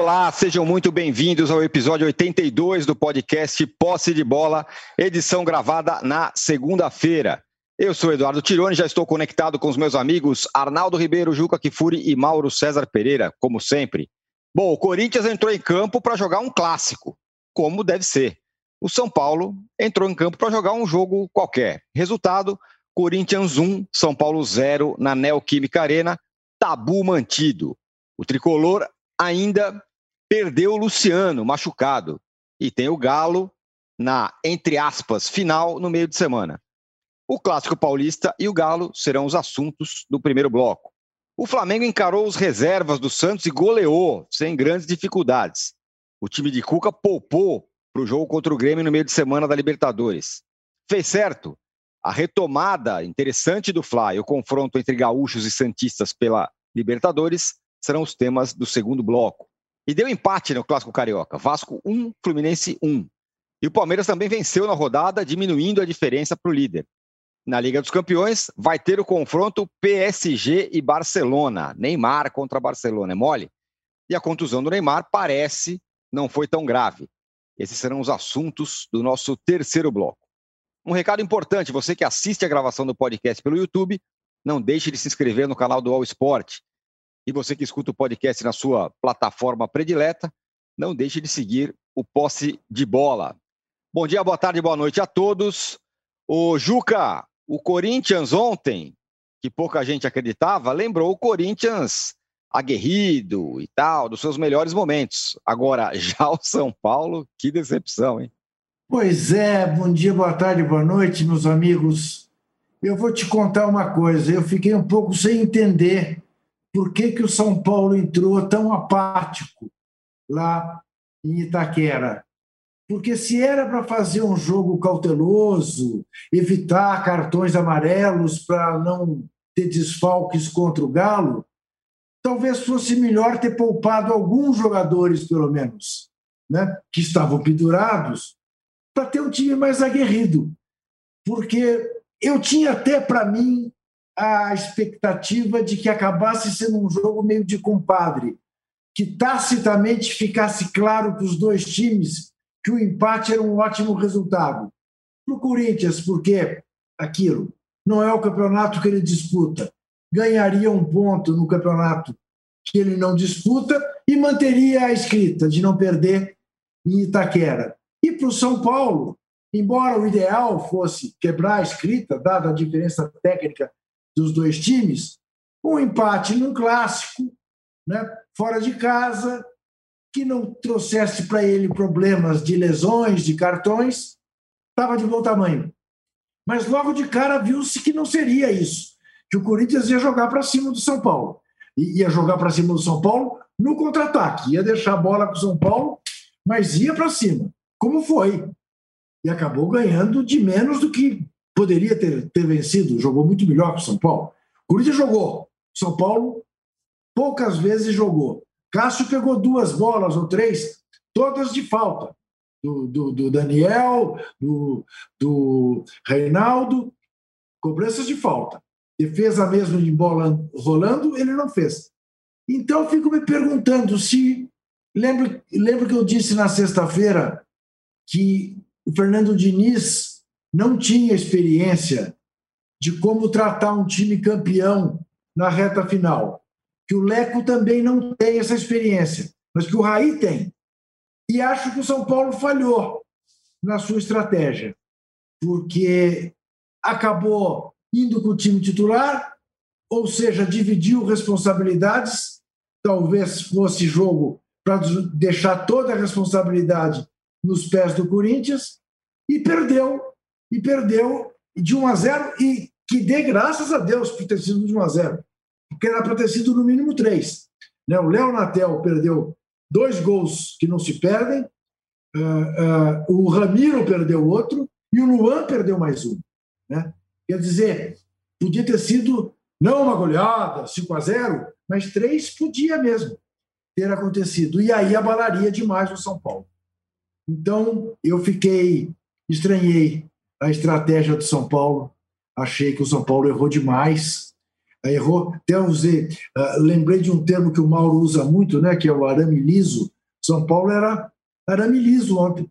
Olá, sejam muito bem-vindos ao episódio 82 do podcast Posse de Bola, edição gravada na segunda-feira. Eu sou Eduardo Tironi, já estou conectado com os meus amigos Arnaldo Ribeiro, Juca Kifuri e Mauro César Pereira, como sempre. Bom, o Corinthians entrou em campo para jogar um clássico, como deve ser. O São Paulo entrou em campo para jogar um jogo qualquer. Resultado: Corinthians 1, São Paulo 0 na Neoquímica Arena, tabu mantido. O tricolor ainda perdeu o Luciano, machucado. E tem o Galo na, entre aspas, final no meio de semana. O Clássico Paulista e o Galo serão os assuntos do primeiro bloco. O Flamengo encarou os reservas do Santos e goleou, sem grandes dificuldades. O time de Cuca poupou para o jogo contra o Grêmio no meio de semana da Libertadores. Fez certo? A retomada interessante do Fly, o confronto entre gaúchos e santistas pela Libertadores, serão os temas do segundo bloco. E deu empate no Clássico Carioca. Vasco 1, Fluminense 1. E o Palmeiras também venceu na rodada, diminuindo a diferença para o líder. Na Liga dos Campeões, vai ter o confronto PSG e Barcelona. Neymar contra Barcelona. É mole? E a contusão do Neymar parece não foi tão grave. Esses serão os assuntos do nosso terceiro bloco. Um recado importante: você que assiste a gravação do podcast pelo YouTube, não deixe de se inscrever no canal do All Sport. E você que escuta o podcast na sua plataforma predileta, não deixe de seguir o Posse de Bola. Bom dia, boa tarde, boa noite a todos. O Juca, o Corinthians ontem, que pouca gente acreditava, lembrou o Corinthians aguerrido e tal, dos seus melhores momentos. Agora, já o São Paulo, que decepção, hein? Pois é, bom dia, boa tarde, boa noite, meus amigos. Eu vou te contar uma coisa, eu fiquei um pouco sem entender por que, que o São Paulo entrou tão apático lá em Itaquera. Porque se era para fazer um jogo cauteloso, evitar cartões amarelos para não ter desfalques contra o Galo, talvez fosse melhor ter poupado alguns jogadores, pelo menos, né, que estavam pendurados, para ter um time mais aguerrido. Porque eu tinha até para mim a expectativa de que acabasse sendo um jogo meio de compadre, que tacitamente ficasse claro para os dois times que o empate era um ótimo resultado. Para o Corinthians, porque aquilo não é o campeonato que ele disputa, ganharia um ponto no campeonato que ele não disputa e manteria a escrita de não perder em Itaquera. E para o São Paulo, embora o ideal fosse quebrar a escrita, dada a diferença técnica dos dois times, um empate num clássico, né, fora de casa, que não trouxesse para ele problemas de lesões, de cartões, estava de bom tamanho. Mas logo de cara viu-se que não seria isso, que o Corinthians ia jogar para cima do São Paulo. Ia jogar para cima do São Paulo no contra-ataque, ia deixar a bola com o São Paulo, mas ia para cima, como foi. E acabou ganhando de menos do que poderia ter, ter vencido, jogou muito melhor que o São Paulo. O Corinthians jogou, São Paulo poucas vezes jogou. Cássio pegou duas bolas ou três, todas de falta. Do, do, do Daniel, do, do Reinaldo, cobranças de falta. Defesa mesmo de bola rolando, ele não fez. Então, eu fico me perguntando se. Lembro, lembro que eu disse na sexta-feira que o Fernando Diniz não tinha experiência de como tratar um time campeão na reta final. Que o Leco também não tem essa experiência, mas que o Raí tem. E acho que o São Paulo falhou na sua estratégia, porque acabou indo com o time titular, ou seja, dividiu responsabilidades. Talvez fosse jogo para deixar toda a responsabilidade nos pés do Corinthians e perdeu e perdeu de 1 a 0 e que dê graças a Deus por ter sido de 1 a 0, porque era para ter sido no mínimo três. Né? O Léo Natel perdeu dois gols que não se perdem, uh, uh, o Ramiro perdeu outro e o Luan perdeu mais um. Né? Quer dizer, podia ter sido não uma goleada, 5 a 0, mas três podia mesmo ter acontecido. E aí abalaria demais o São Paulo. Então, eu fiquei, estranhei a estratégia do São Paulo. Achei que o São Paulo errou demais. errou. Até usei, uh, lembrei de um termo que o Mauro usa muito, né, que é o arame liso. São Paulo era arame liso ontem.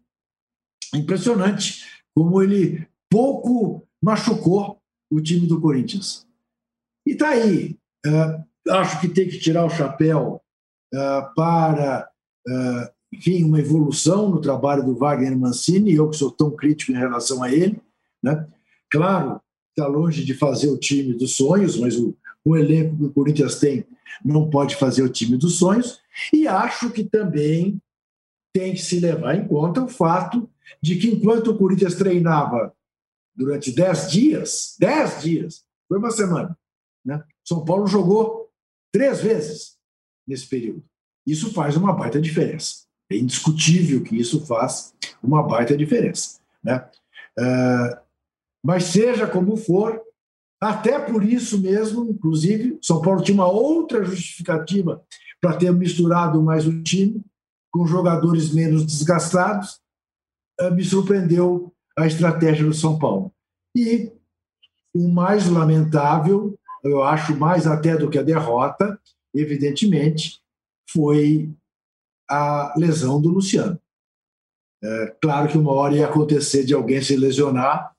Impressionante como ele pouco machucou o time do Corinthians. E tá aí. Uh, acho que tem que tirar o chapéu uh, para, enfim, uma evolução no trabalho do Wagner Mancini. Eu que sou tão crítico em relação a ele, né? Claro, está longe de fazer o time dos sonhos, mas o, o elenco que o Corinthians tem não pode fazer o time dos sonhos. E acho que também tem que se levar em conta o fato de que enquanto o Corinthians treinava durante dez dias, dez dias, foi uma semana, né? São Paulo jogou três vezes nesse período. Isso faz uma baita diferença. É indiscutível que isso faz uma baita diferença. Né? Uh, mas seja como for, até por isso mesmo, inclusive, São Paulo tinha uma outra justificativa para ter misturado mais o time com jogadores menos desgastados, eh, me surpreendeu a estratégia do São Paulo. E o mais lamentável, eu acho mais até do que a derrota, evidentemente, foi a lesão do Luciano. É, claro que uma hora ia acontecer de alguém se lesionar,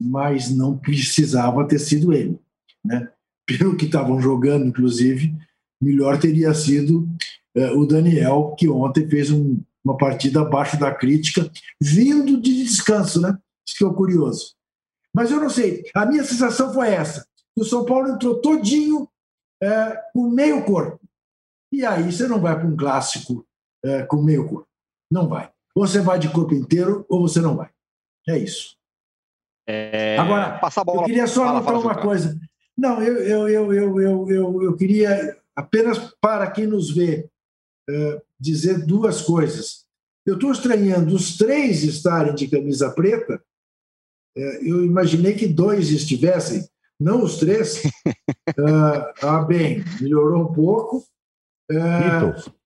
mas não precisava ter sido ele. Né? Pelo que estavam jogando, inclusive, melhor teria sido é, o Daniel, que ontem fez um, uma partida abaixo da crítica, vindo de descanso, né? Isso que é curioso. Mas eu não sei, a minha sensação foi essa: o São Paulo entrou todinho é, com meio corpo. E aí você não vai para um clássico é, com meio corpo. Não vai. Ou você vai de corpo inteiro ou você não vai. É isso. É... Agora, Passa a bola. eu queria só fala, anotar fala, uma coisa. Não, eu, eu, eu, eu, eu, eu, eu queria, apenas para quem nos vê, uh, dizer duas coisas. Eu estou estranhando os três estarem de camisa preta. Uh, eu imaginei que dois estivessem, não os três. uh, ah, bem, melhorou um pouco. Uh,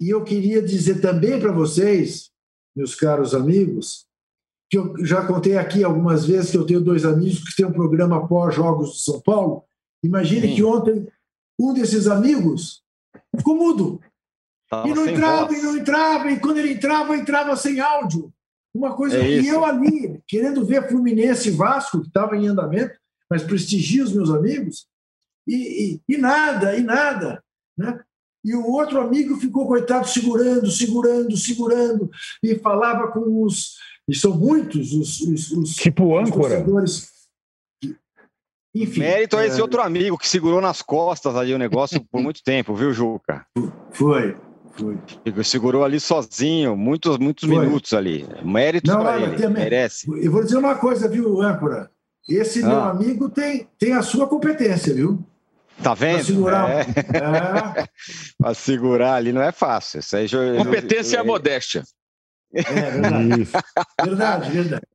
e eu queria dizer também para vocês, meus caros amigos, que eu já contei aqui algumas vezes que eu tenho dois amigos que têm um programa pós-jogos de São Paulo. Imagine Sim. que ontem um desses amigos ficou mudo. Tava e não entrava, voz. e não entrava, e quando ele entrava, entrava sem áudio. Uma coisa é que eu ali, querendo ver Fluminense e Vasco, que estava em andamento, mas prestigio os meus amigos, e, e, e nada, e nada. Né? E o outro amigo ficou, coitado, segurando, segurando, segurando, e falava com os, e são muitos os, os, os tipo âncora. Enfim, Mérito a esse é... outro amigo que segurou nas costas ali o negócio por muito tempo, viu, Juca? Foi, foi. Segurou ali sozinho, muitos, muitos foi. minutos ali. Mérito para ele, tem... merece. Eu vou dizer uma coisa, viu, âncora? Esse ah. meu amigo tem, tem a sua competência, viu? Tá vendo? Para segurar, é. é. segurar ali não é fácil. Isso aí, competência eu, eu, é modéstia. É verdade. verdade, verdade.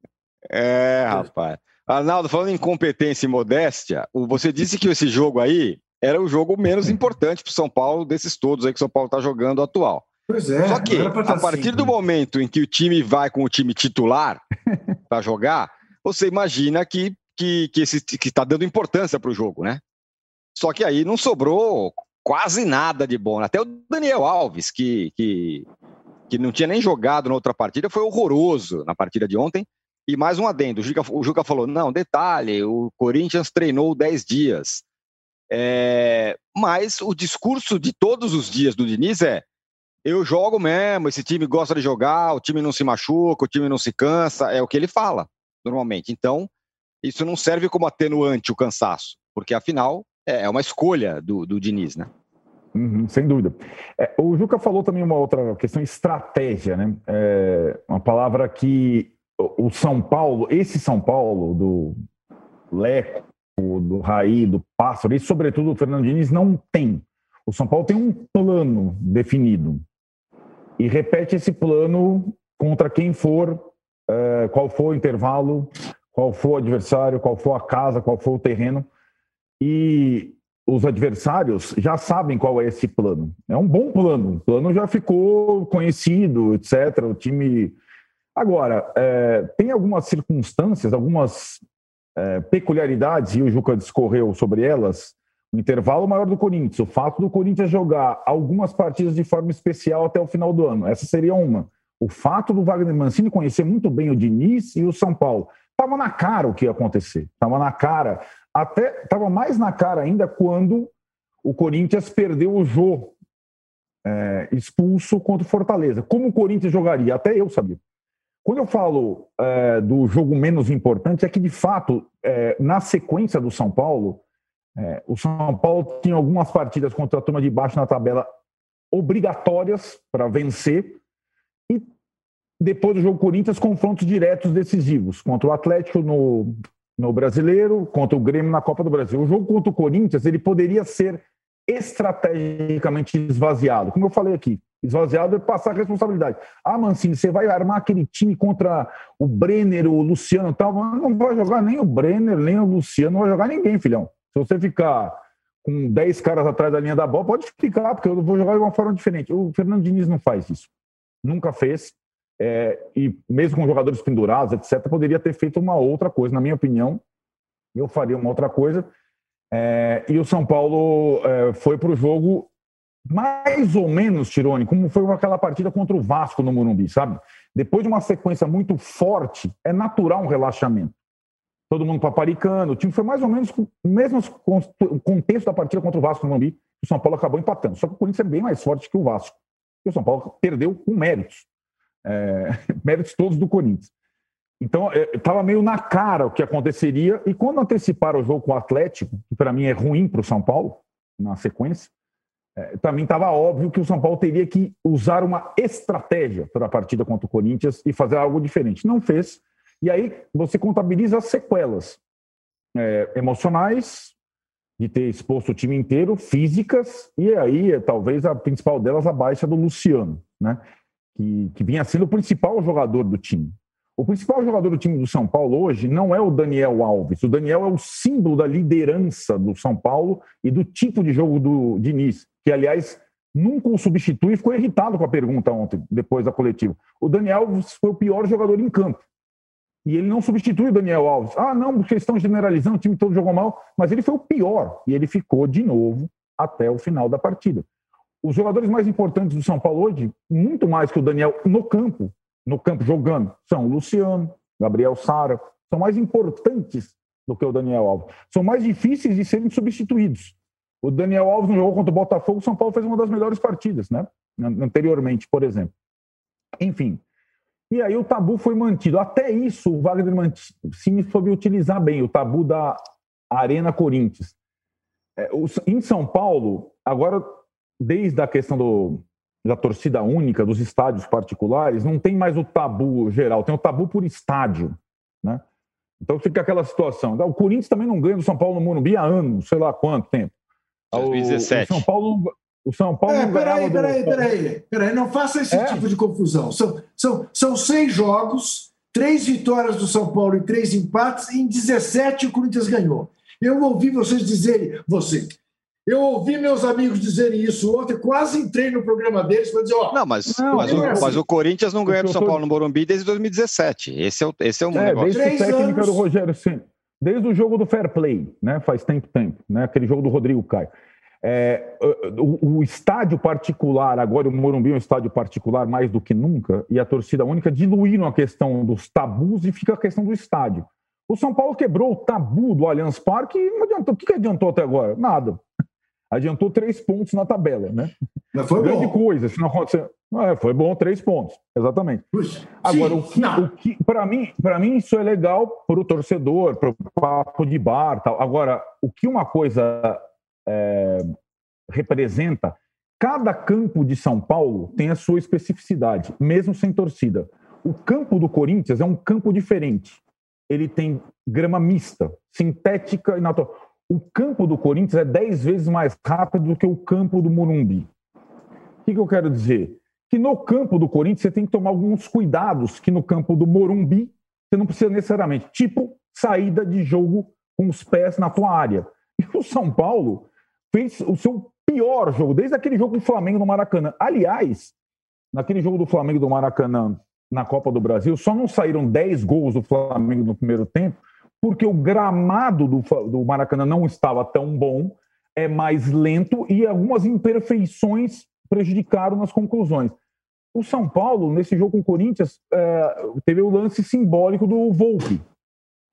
É, rapaz. Arnaldo, falando em competência e modéstia, você disse que esse jogo aí era o jogo menos importante para o São Paulo desses todos aí que o São Paulo está jogando atual. Pois é. Só que, tá a partir assim, do né? momento em que o time vai com o time titular para jogar, você imagina que que que está dando importância para o jogo, né? Só que aí não sobrou quase nada de bom. Até o Daniel Alves, que, que que não tinha nem jogado na outra partida, foi horroroso na partida de ontem. E mais um adendo: o Juca, o Juca falou, não, detalhe, o Corinthians treinou 10 dias. É, mas o discurso de todos os dias do Diniz é: eu jogo mesmo, esse time gosta de jogar, o time não se machuca, o time não se cansa, é o que ele fala normalmente. Então, isso não serve como atenuante o cansaço, porque afinal é, é uma escolha do, do Diniz, né? Uhum, sem dúvida. É, o Juca falou também uma outra questão, estratégia, né? É, uma palavra que o São Paulo, esse São Paulo do Leco, do Raí, do Pássaro e sobretudo o Fernando Diniz não tem. O São Paulo tem um plano definido e repete esse plano contra quem for, é, qual for o intervalo, qual for o adversário, qual for a casa, qual for o terreno. E os adversários já sabem qual é esse plano. É um bom plano. O plano já ficou conhecido, etc. O time. Agora, é, tem algumas circunstâncias, algumas é, peculiaridades, e o Juca discorreu sobre elas, um intervalo maior do Corinthians, o fato do Corinthians jogar algumas partidas de forma especial até o final do ano, essa seria uma. O fato do Wagner Mancini conhecer muito bem o Diniz e o São Paulo. Estava na cara o que ia acontecer. Estava na cara. Até estava mais na cara ainda quando o Corinthians perdeu o Jô é, expulso contra o Fortaleza. Como o Corinthians jogaria? Até eu sabia. Quando eu falo é, do jogo menos importante, é que, de fato, é, na sequência do São Paulo, é, o São Paulo tinha algumas partidas contra a turma de baixo na tabela obrigatórias para vencer. E depois do jogo Corinthians, confrontos diretos decisivos contra o Atlético no, no Brasileiro, contra o Grêmio na Copa do Brasil. O jogo contra o Corinthians ele poderia ser estrategicamente esvaziado. Como eu falei aqui, esvaziado é passar a responsabilidade. Ah, Mancini, você vai armar aquele time contra o Brenner, o Luciano e tal. Não vai jogar nem o Brenner, nem o Luciano, não vai jogar ninguém, filhão. Se você ficar com 10 caras atrás da linha da bola, pode ficar, porque eu vou jogar de uma forma diferente. O Fernando Diniz não faz isso. Nunca fez. É, e mesmo com jogadores pendurados, etc., poderia ter feito uma outra coisa. Na minha opinião, eu faria uma outra coisa. É, e o São Paulo é, foi para o jogo mais ou menos, Tirone, como foi aquela partida contra o Vasco no Morumbi, sabe? Depois de uma sequência muito forte, é natural um relaxamento. Todo mundo paparicando, o time foi mais ou menos o mesmo contexto da partida contra o Vasco no Morumbi, o São Paulo acabou empatando. Só que o Corinthians é bem mais forte que o Vasco. E o São Paulo perdeu com méritos. É, méritos todos do Corinthians. Então, estava é, meio na cara o que aconteceria. E quando anteciparam o jogo com o Atlético, que para mim é ruim para o São Paulo, na sequência, é, também estava óbvio que o São Paulo teria que usar uma estratégia para a partida contra o Corinthians e fazer algo diferente. Não fez. E aí você contabiliza as sequelas é, emocionais, de ter exposto o time inteiro, físicas, e aí talvez a principal delas a baixa do Luciano, né? Que, que vinha sendo o principal jogador do time. O principal jogador do time do São Paulo hoje não é o Daniel Alves. O Daniel é o símbolo da liderança do São Paulo e do tipo de jogo do Diniz, que, aliás, nunca o substitui e ficou irritado com a pergunta ontem, depois da coletiva. O Daniel Alves foi o pior jogador em campo. E ele não substitui o Daniel Alves. Ah, não, porque estão generalizando, o time todo jogou mal, mas ele foi o pior. E ele ficou de novo até o final da partida. Os jogadores mais importantes do São Paulo hoje, muito mais que o Daniel no campo, no campo jogando são o Luciano, Gabriel Sara, são mais importantes do que o Daniel Alves. São mais difíceis de serem substituídos. O Daniel Alves no jogo contra o Botafogo, o São Paulo fez uma das melhores partidas, né? Anteriormente, por exemplo. Enfim. E aí o tabu foi mantido. Até isso, o Wagner Mancini soube utilizar bem o tabu da Arena Corinthians. É, em São Paulo, agora, desde a questão do, da torcida única, dos estádios particulares, não tem mais o tabu geral, tem o tabu por estádio, né? Então fica aquela situação. O Corinthians também não ganha do São Paulo no Morumbi há anos, sei lá quanto tempo. 2017. O, São Paulo, o São Paulo é, não peraí, peraí, do... peraí, peraí, não faça esse é? tipo de confusão. São, são, são seis jogos, três vitórias do São Paulo e três empates, e em 17 o Corinthians ganhou. Eu ouvi vocês dizerem, você, eu ouvi meus amigos dizerem isso ontem, quase entrei no programa deles para dizer, ó. Não, mas, não, mas, o, é assim. mas, o, Corinthians não ganha do São Paulo no Morumbi desde 2017. Esse é o, esse é um é, negócio. Desde o técnico do Rogério, sim. Desde o jogo do Fair Play, né? Faz tempo, tempo, né? Aquele jogo do Rodrigo Caio. É, o, o, estádio particular, agora o Morumbi é um estádio particular mais do que nunca, e a torcida única diluíram a questão dos tabus e fica a questão do estádio. O São Paulo quebrou o tabu do Allianz Parque e não adiantou. O que, que adiantou até agora? Nada adiantou três pontos na tabela, né? Mas foi Grande bom. coisa, se não acontecer. É, foi bom, três pontos, exatamente. Puxa, Agora, sim, o que, o que para mim, para mim isso é legal para o torcedor, para o papo de bar, tal. Agora, o que uma coisa é, representa, cada campo de São Paulo tem a sua especificidade, mesmo sem torcida. O campo do Corinthians é um campo diferente. Ele tem grama mista, sintética e natural o campo do Corinthians é 10 vezes mais rápido do que o campo do Morumbi. O que, que eu quero dizer? Que no campo do Corinthians você tem que tomar alguns cuidados que no campo do Morumbi você não precisa necessariamente. Tipo, saída de jogo com os pés na tua área. E o São Paulo fez o seu pior jogo, desde aquele jogo do Flamengo no Maracanã. Aliás, naquele jogo do Flamengo do Maracanã na Copa do Brasil, só não saíram 10 gols do Flamengo no primeiro tempo, porque o gramado do, do Maracanã não estava tão bom, é mais lento e algumas imperfeições prejudicaram nas conclusões. O São Paulo, nesse jogo com o Corinthians, é, teve o lance simbólico do Volpe.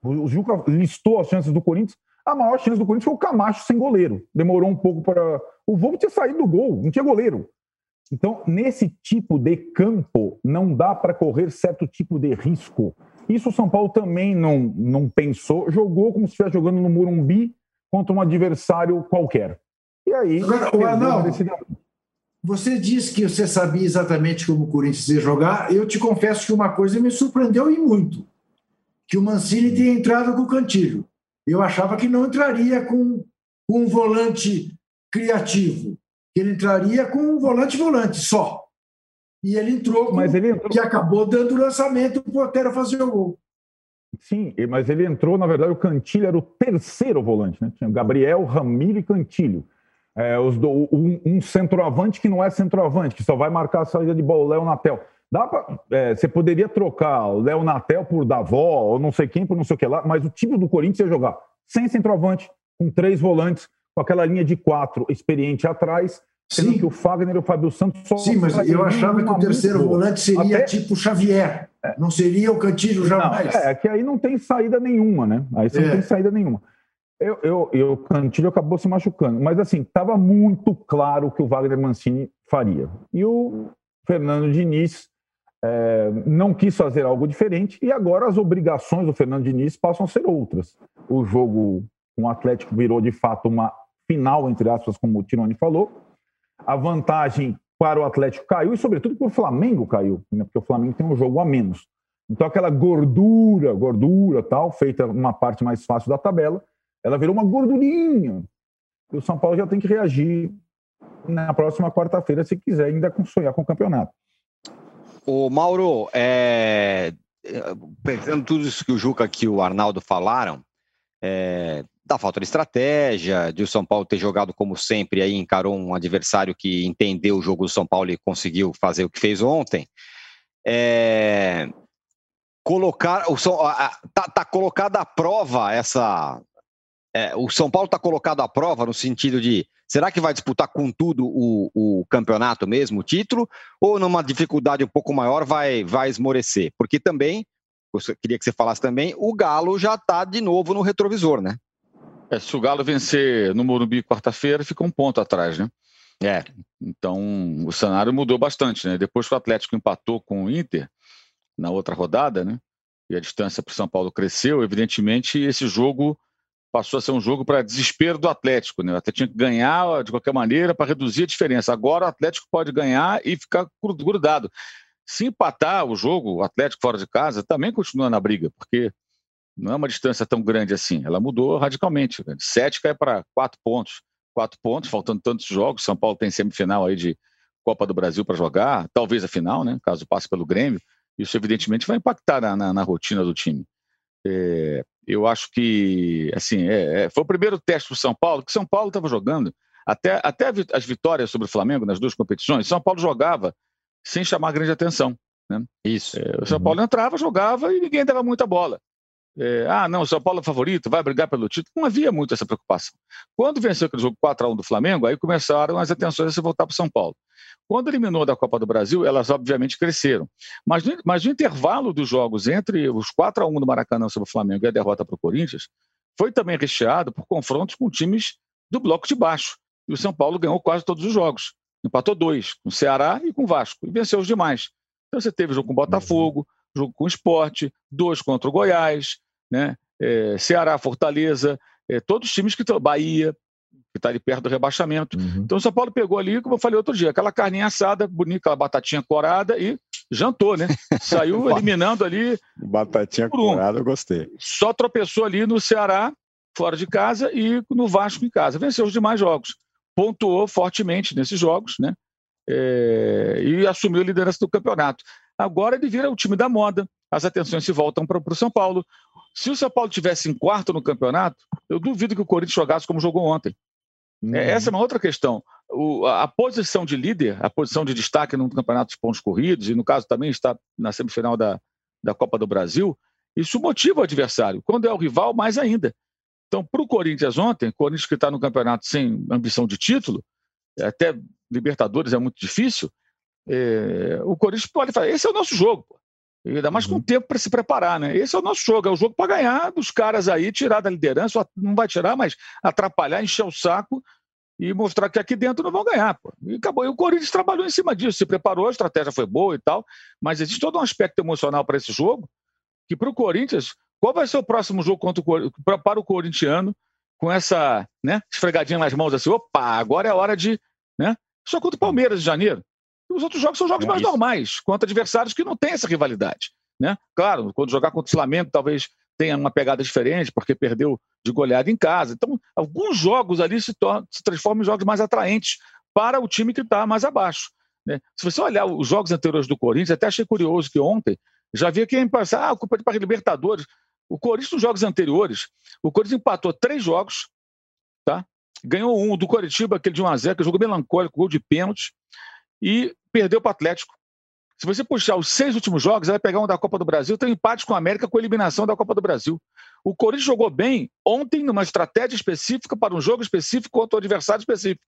O Juca listou as chances do Corinthians. A maior chance do Corinthians foi o Camacho sem goleiro. Demorou um pouco para. O Volpe tinha saído do gol, não tinha goleiro. Então, nesse tipo de campo, não dá para correr certo tipo de risco. Isso o São Paulo também não, não pensou. Jogou como se estivesse jogando no Morumbi contra um adversário qualquer. E aí. Agora, o Arnaldo, você disse que você sabia exatamente como o Corinthians ia jogar. Eu te confesso que uma coisa me surpreendeu e muito: que o Mancini tinha entrado com o Cantilho. Eu achava que não entraria com, com um volante criativo, que ele entraria com um volante-volante só. E ele entrou, com, mas ele entrou... que acabou dando o lançamento para o Otero fazer o gol. Sim, mas ele entrou, na verdade, o Cantilho era o terceiro volante, né? Tinha Gabriel, Ramiro e Cantilho. É, os do, um, um, centroavante que não é centroavante, que só vai marcar a saída de bola, o Léo Natel. Dá pra, é, você poderia trocar o Léo Natel por Davó, ou não sei quem, por não sei o que lá, mas o time do Corinthians ia jogar sem centroavante, com três volantes, com aquela linha de quatro experiente atrás, Sim. que o Fagner e o Fábio Santos só. Sim, mas eu achava que o terceiro volante seria Até... tipo Xavier. É. Não seria o Cantilho jamais. Não, é, que aí não tem saída nenhuma, né? Aí você é. não tem saída nenhuma. Eu, eu, eu, o Cantilho acabou se machucando, mas assim, estava muito claro o que o Wagner Mancini faria. E o Fernando Diniz é, não quis fazer algo diferente, e agora as obrigações do Fernando Diniz passam a ser outras. O jogo com o Atlético virou de fato uma final, entre aspas, como o Tironi falou. A vantagem para o Atlético caiu, e sobretudo para o Flamengo caiu, né? porque o Flamengo tem um jogo a menos. Então aquela gordura, gordura tal, feita uma parte mais fácil da tabela, ela virou uma gordurinha. E o São Paulo já tem que reagir na próxima quarta-feira se quiser ainda sonhar com o campeonato. O Mauro, é... pensando tudo isso que o Juca e o Arnaldo falaram, é... da falta de estratégia, de o São Paulo ter jogado como sempre, aí encarou um adversário que entendeu o jogo do São Paulo e conseguiu fazer o que fez ontem. É... Colocar o tá, tá colocada à prova essa é, o São Paulo está colocado à prova no sentido de será que vai disputar com tudo o, o, campeonato mesmo, o título, ou numa dificuldade um pouco maior vai, vai esmorecer? Porque também, eu queria que você falasse também, o Galo já está de novo no retrovisor, né? É, se o Galo vencer no Morumbi quarta-feira, fica um ponto atrás, né? É. Então o cenário mudou bastante, né? Depois que o Atlético empatou com o Inter na outra rodada, né? E a distância para o São Paulo cresceu, evidentemente esse jogo passou a ser um jogo para desespero do Atlético. Né? O Atlético tinha que ganhar de qualquer maneira para reduzir a diferença. Agora o Atlético pode ganhar e ficar grudado. Se empatar o jogo, o Atlético fora de casa também continua na briga, porque não é uma distância tão grande assim. Ela mudou radicalmente. Né? De sete cai para quatro pontos. Quatro pontos, faltando tantos jogos. São Paulo tem semifinal aí de Copa do Brasil para jogar, talvez a final, né? caso passe pelo Grêmio. Isso, evidentemente, vai impactar na, na, na rotina do time. É, eu acho que assim é, é, foi o primeiro teste para o São Paulo, que São Paulo estava jogando até, até as vitórias sobre o Flamengo nas duas competições. São Paulo jogava sem chamar grande atenção. Né? Isso. É, o São Paulo uhum. entrava, jogava e ninguém dava muita bola. É, ah, não, o São Paulo é favorito, vai brigar pelo título. Não havia muito essa preocupação. Quando venceu aquele jogo 4x1 do Flamengo, aí começaram as atenções a se voltar para o São Paulo. Quando eliminou da Copa do Brasil, elas obviamente cresceram. Mas, mas no intervalo dos jogos entre os 4 a 1 do Maracanã sobre o Flamengo e a derrota para o Corinthians, foi também recheado por confrontos com times do bloco de baixo. E o São Paulo ganhou quase todos os jogos. Empatou dois, com o Ceará e com o Vasco, e venceu os demais. Então você teve jogo com o Botafogo, jogo com o Esporte, dois contra o Goiás, né? É, Ceará, Fortaleza, é, todos os times que estão. Bahia, que está ali perto do rebaixamento. Uhum. Então o São Paulo pegou ali, como eu falei outro dia, aquela carninha assada, bonita, aquela batatinha corada e jantou, né? Saiu eliminando ali. Batatinha um. corada, eu gostei. Só tropeçou ali no Ceará, fora de casa, e no Vasco em casa. Venceu os demais jogos. Pontuou fortemente nesses jogos, né? É... e assumiu a liderança do campeonato. Agora ele vira o time da moda, as atenções se voltam para o São Paulo. Se o São Paulo tivesse em quarto no campeonato, eu duvido que o Corinthians jogasse como jogou ontem. Uhum. Essa é uma outra questão. O, a, a, posição de líder, a posição de destaque no campeonato de pontos corridos, e no caso também está na semifinal da, da Copa do Brasil, isso motiva o adversário. Quando é o rival, mais ainda. Então, para o Corinthians ontem, o Corinthians que está no campeonato sem ambição de título, até Libertadores é muito difícil, é, o Corinthians pode falar: esse é o nosso jogo, pô. ainda mais uhum. com tempo para se preparar, né? Esse é o nosso jogo, é o jogo para ganhar dos caras aí, tirar da liderança, não vai tirar, mas atrapalhar, encher o saco e mostrar que aqui dentro não vão ganhar. Pô. E acabou. E o Corinthians trabalhou em cima disso, se preparou, a estratégia foi boa e tal, mas existe todo um aspecto emocional para esse jogo, que para o Corinthians, qual vai ser o próximo jogo contra o, para o corintiano com essa né, esfregadinha nas mãos assim, opa, agora é hora de. Né? Só contra o Palmeiras de janeiro. Os outros jogos são jogos é mais isso. normais, contra adversários que não têm essa rivalidade. Né? Claro, quando jogar contra o Flamengo, talvez tenha uma pegada diferente, porque perdeu de goleada em casa. Então, alguns jogos ali se, se transformam em jogos mais atraentes para o time que está mais abaixo. Né? Se você olhar os jogos anteriores do Corinthians, até achei curioso que ontem já havia quem passar, ah, culpa de para Libertadores. O Corinthians, nos jogos anteriores, o Corinthians empatou três jogos, tá? ganhou um do Coritiba, aquele de 1x0, que jogou melancólico, gol de pênalti, e perdeu para o Atlético. Se você puxar os seis últimos jogos, vai pegar um da Copa do Brasil, tem um empate com a América com a eliminação da Copa do Brasil. O Corinthians jogou bem ontem numa estratégia específica para um jogo específico contra o adversário específico.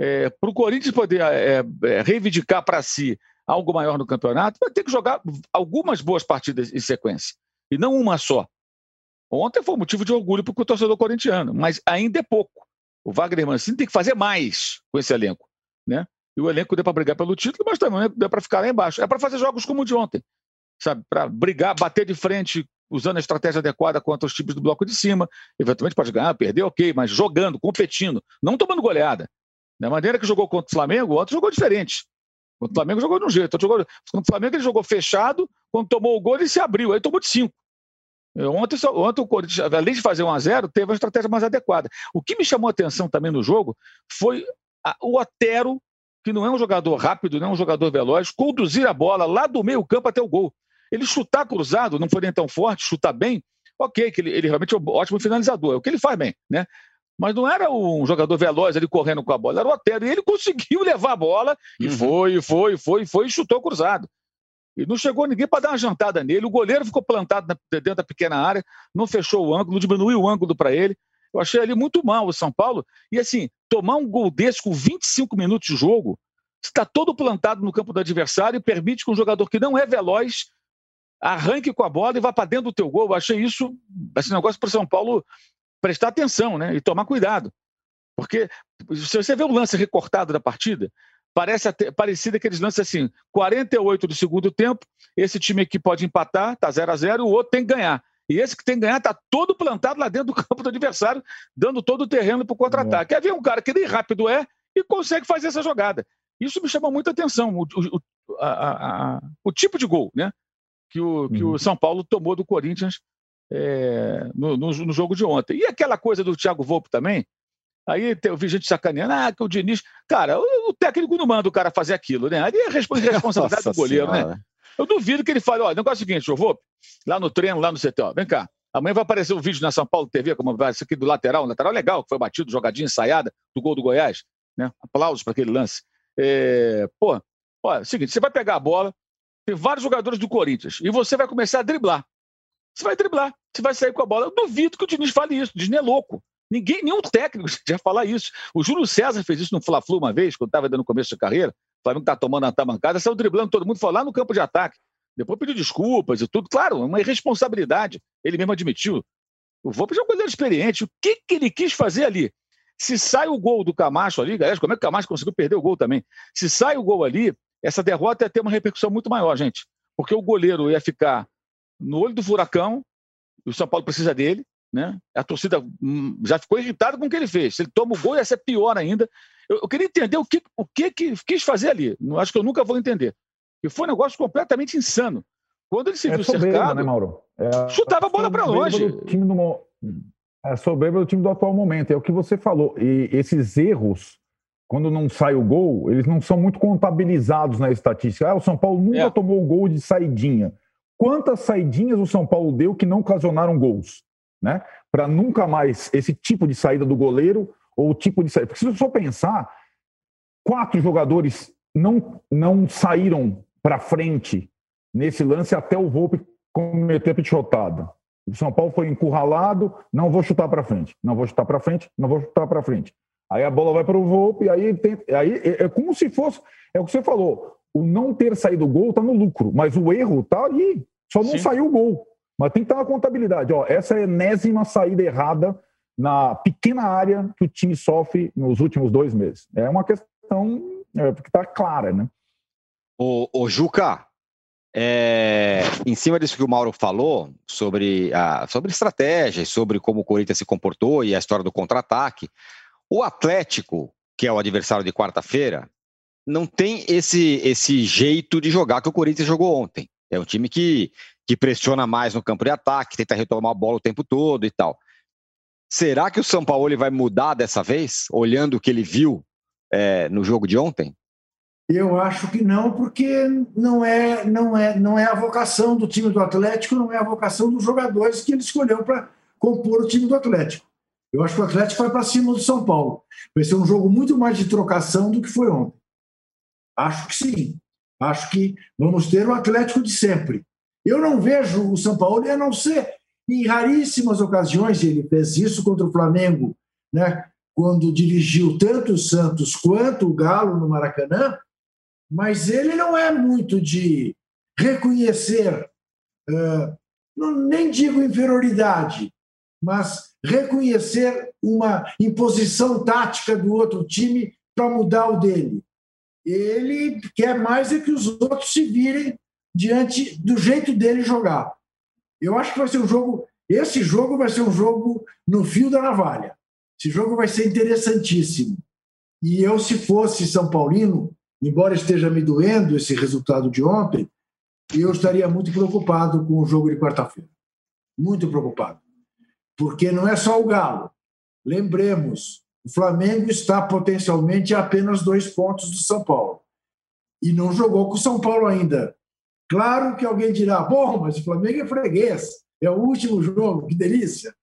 É, para o Corinthians poder é, é, reivindicar para si algo maior no campeonato, vai ter que jogar algumas boas partidas em sequência, e não uma só. Ontem foi um motivo de orgulho para o torcedor corintiano, mas ainda é pouco. O Wagner Mancini tem que fazer mais com esse elenco. Né? E o elenco deu para brigar pelo título, mas também deu para ficar lá embaixo. É para fazer jogos como o de ontem, sabe? Para brigar, bater de frente, usando a estratégia adequada contra os times do bloco de cima. Eventualmente pode ganhar, perder, ok, mas jogando, competindo, não tomando goleada. Da maneira que jogou contra o Flamengo, o outro jogou diferente. Contra o Flamengo jogou de um jeito. Jogou... Contra o Flamengo ele jogou fechado, quando tomou o gol ele se abriu, aí tomou de cinco. Ontem, ontem o Corinthians, além de fazer 1 a 0 teve uma estratégia mais adequada. O que me chamou a atenção também no jogo foi a, o Otero que não é um jogador rápido, não é um jogador veloz, conduzir a bola lá do meio campo até o gol. Ele chutar cruzado, não foi nem tão forte, chutar bem, ok, que ele, ele realmente é um ótimo finalizador, é o que ele faz bem, né? Mas não era um jogador veloz ali correndo com a bola, era o Otero. E ele conseguiu levar a bola e uhum. foi, foi, foi, foi e chutou cruzado. E não chegou ninguém para dar uma jantada nele. O goleiro ficou plantado dentro da pequena área, não fechou o ângulo, diminuiu o ângulo para ele. Eu achei ali muito mal o São Paulo. E assim, tomar um gol desse com 25 minutos de jogo, está todo plantado no campo do adversário e permite que um jogador que não é veloz arranque com a bola e vá para dentro do teu gol. Eu achei isso, esse negócio para o São Paulo prestar atenção né? e tomar cuidado. Porque se você vê o lance recortado da partida, parece até, parecido aqueles lances assim, 48 do segundo tempo, esse time aqui pode empatar, tá 0 a 0 o outro tem que ganhar. E esse que tem que ganhar está todo plantado lá dentro do campo do adversário, dando todo o terreno para o contra-ataque. É. Ver um cara que nem rápido é e consegue fazer essa jogada. Isso me chama muita atenção, o, o, a, a, o tipo de gol né, que, o, que uhum. o São Paulo tomou do Corinthians é, no, no, no, jogo de ontem. E aquela coisa do Thiago Volpe também, aí eu vi gente sacaneando, ah, que o Diniz... Cara, o, o técnico não manda o cara fazer aquilo, né? Ali é responsabilidade do goleiro, né? senhora. né? Eu duvido que ele fale, olha, negócio é o seguinte, eu vou lá no treino, lá no CT, ó, vem cá, amanhã vai aparecer um vídeo na São Paulo TV, como vai isso aqui do lateral, um lateral legal, que foi batido, jogadinha ensaiada do gol do Goiás, né? Aplausos para aquele lance. É, pô, olha, é o seguinte, você vai pegar a bola, tem vários jogadores do Corinthians, e você vai começar a driblar. Você vai driblar, você vai sair com a bola. Eu duvido que o Diniz fale isso, o Diniz é louco. Ninguém, nenhum técnico já falar isso. O Júlio César fez isso no Fla-Flu uma vez, quando estava dando começo de carreira. O Flamengo tá tomando a tamancada, saiu driblando todo mundo, foi lá no campo de ataque. Depois pediu desculpas e tudo. Claro, uma irresponsabilidade. Ele mesmo admitiu. O Volpe é um goleiro experiente. O que, que ele quis fazer ali? Se sai o gol do Camacho ali, galera, como é que o Camacho conseguiu perder o gol também? Se sai o gol ali, essa derrota ia ter uma repercussão muito maior, gente. Porque o goleiro ia ficar no olho do furacão, e o São Paulo precisa dele, né? A torcida hum, já ficou irritada com o que ele fez. Se ele toma o gol, ia ser pior ainda. Eu, eu queria entender o que, o que, que quis fazer ali. Não acho que eu nunca vou entender. E foi um negócio completamente insano. Quando ele se é viu soberba, cercado, né, Mauro? É, chutava a bola para longe. Do time do, é soberba do time do atual momento. É o que você falou. E esses erros, quando não sai o gol, eles não são muito contabilizados na estatística. Ah, o São Paulo nunca é. tomou o gol de saidinha. Quantas saidinhas o São Paulo deu que não ocasionaram gols? Né? Para nunca mais esse tipo de saída do goleiro ou o tipo de saída. Porque se você só pensar, quatro jogadores não, não saíram para frente nesse lance até o Volpe cometer a pichotada. O São Paulo foi encurralado, não vou chutar para frente, não vou chutar para frente, não vou chutar para frente. Aí a bola vai para o Volpe, aí, tem, aí é, é como se fosse, é o que você falou, o não ter saído o gol está no lucro, mas o erro está ali, só não Sim. saiu o gol. Mas tem que estar na contabilidade. Ó, essa é a enésima saída errada na pequena área que o time sofre nos últimos dois meses. É uma questão é, que está clara, né? O, o Juca, é, em cima disso que o Mauro falou sobre, a, sobre estratégias, sobre como o Corinthians se comportou e a história do contra-ataque, o Atlético, que é o adversário de quarta-feira, não tem esse, esse jeito de jogar que o Corinthians jogou ontem. É um time que, que pressiona mais no campo de ataque, tenta retomar a bola o tempo todo e tal. Será que o São Paulo vai mudar dessa vez, olhando o que ele viu é, no jogo de ontem? Eu acho que não, porque não é, não é, não é a vocação do time do Atlético, não é a vocação dos jogadores que ele escolheu para compor o time do Atlético. Eu acho que o Atlético vai para cima do São Paulo. Vai ser um jogo muito mais de trocação do que foi ontem. Acho que sim. Acho que vamos ter o Atlético de sempre. Eu não vejo o São Paulo, a não ser em raríssimas ocasiões, ele fez isso contra o Flamengo, né? quando dirigiu tanto o Santos quanto o Galo no Maracanã, mas ele não é muito de reconhecer, uh, não, nem digo inferioridade, mas reconhecer uma imposição tática do outro time para mudar o dele. Ele quer mais é que os outros se virem diante do jeito dele jogar. Eu acho que vai ser um jogo. Esse jogo vai ser um jogo no fio da navalha. Esse jogo vai ser interessantíssimo. E eu, se fosse São Paulino, embora esteja me doendo esse resultado de ontem, eu estaria muito preocupado com o jogo de quarta-feira. Muito preocupado. Porque não é só o Galo. Lembremos, o Flamengo está potencialmente a apenas dois pontos do São Paulo. E não jogou com o São Paulo ainda. Claro que alguém dirá: bom, mas o Flamengo é freguês, é o último jogo, que delícia.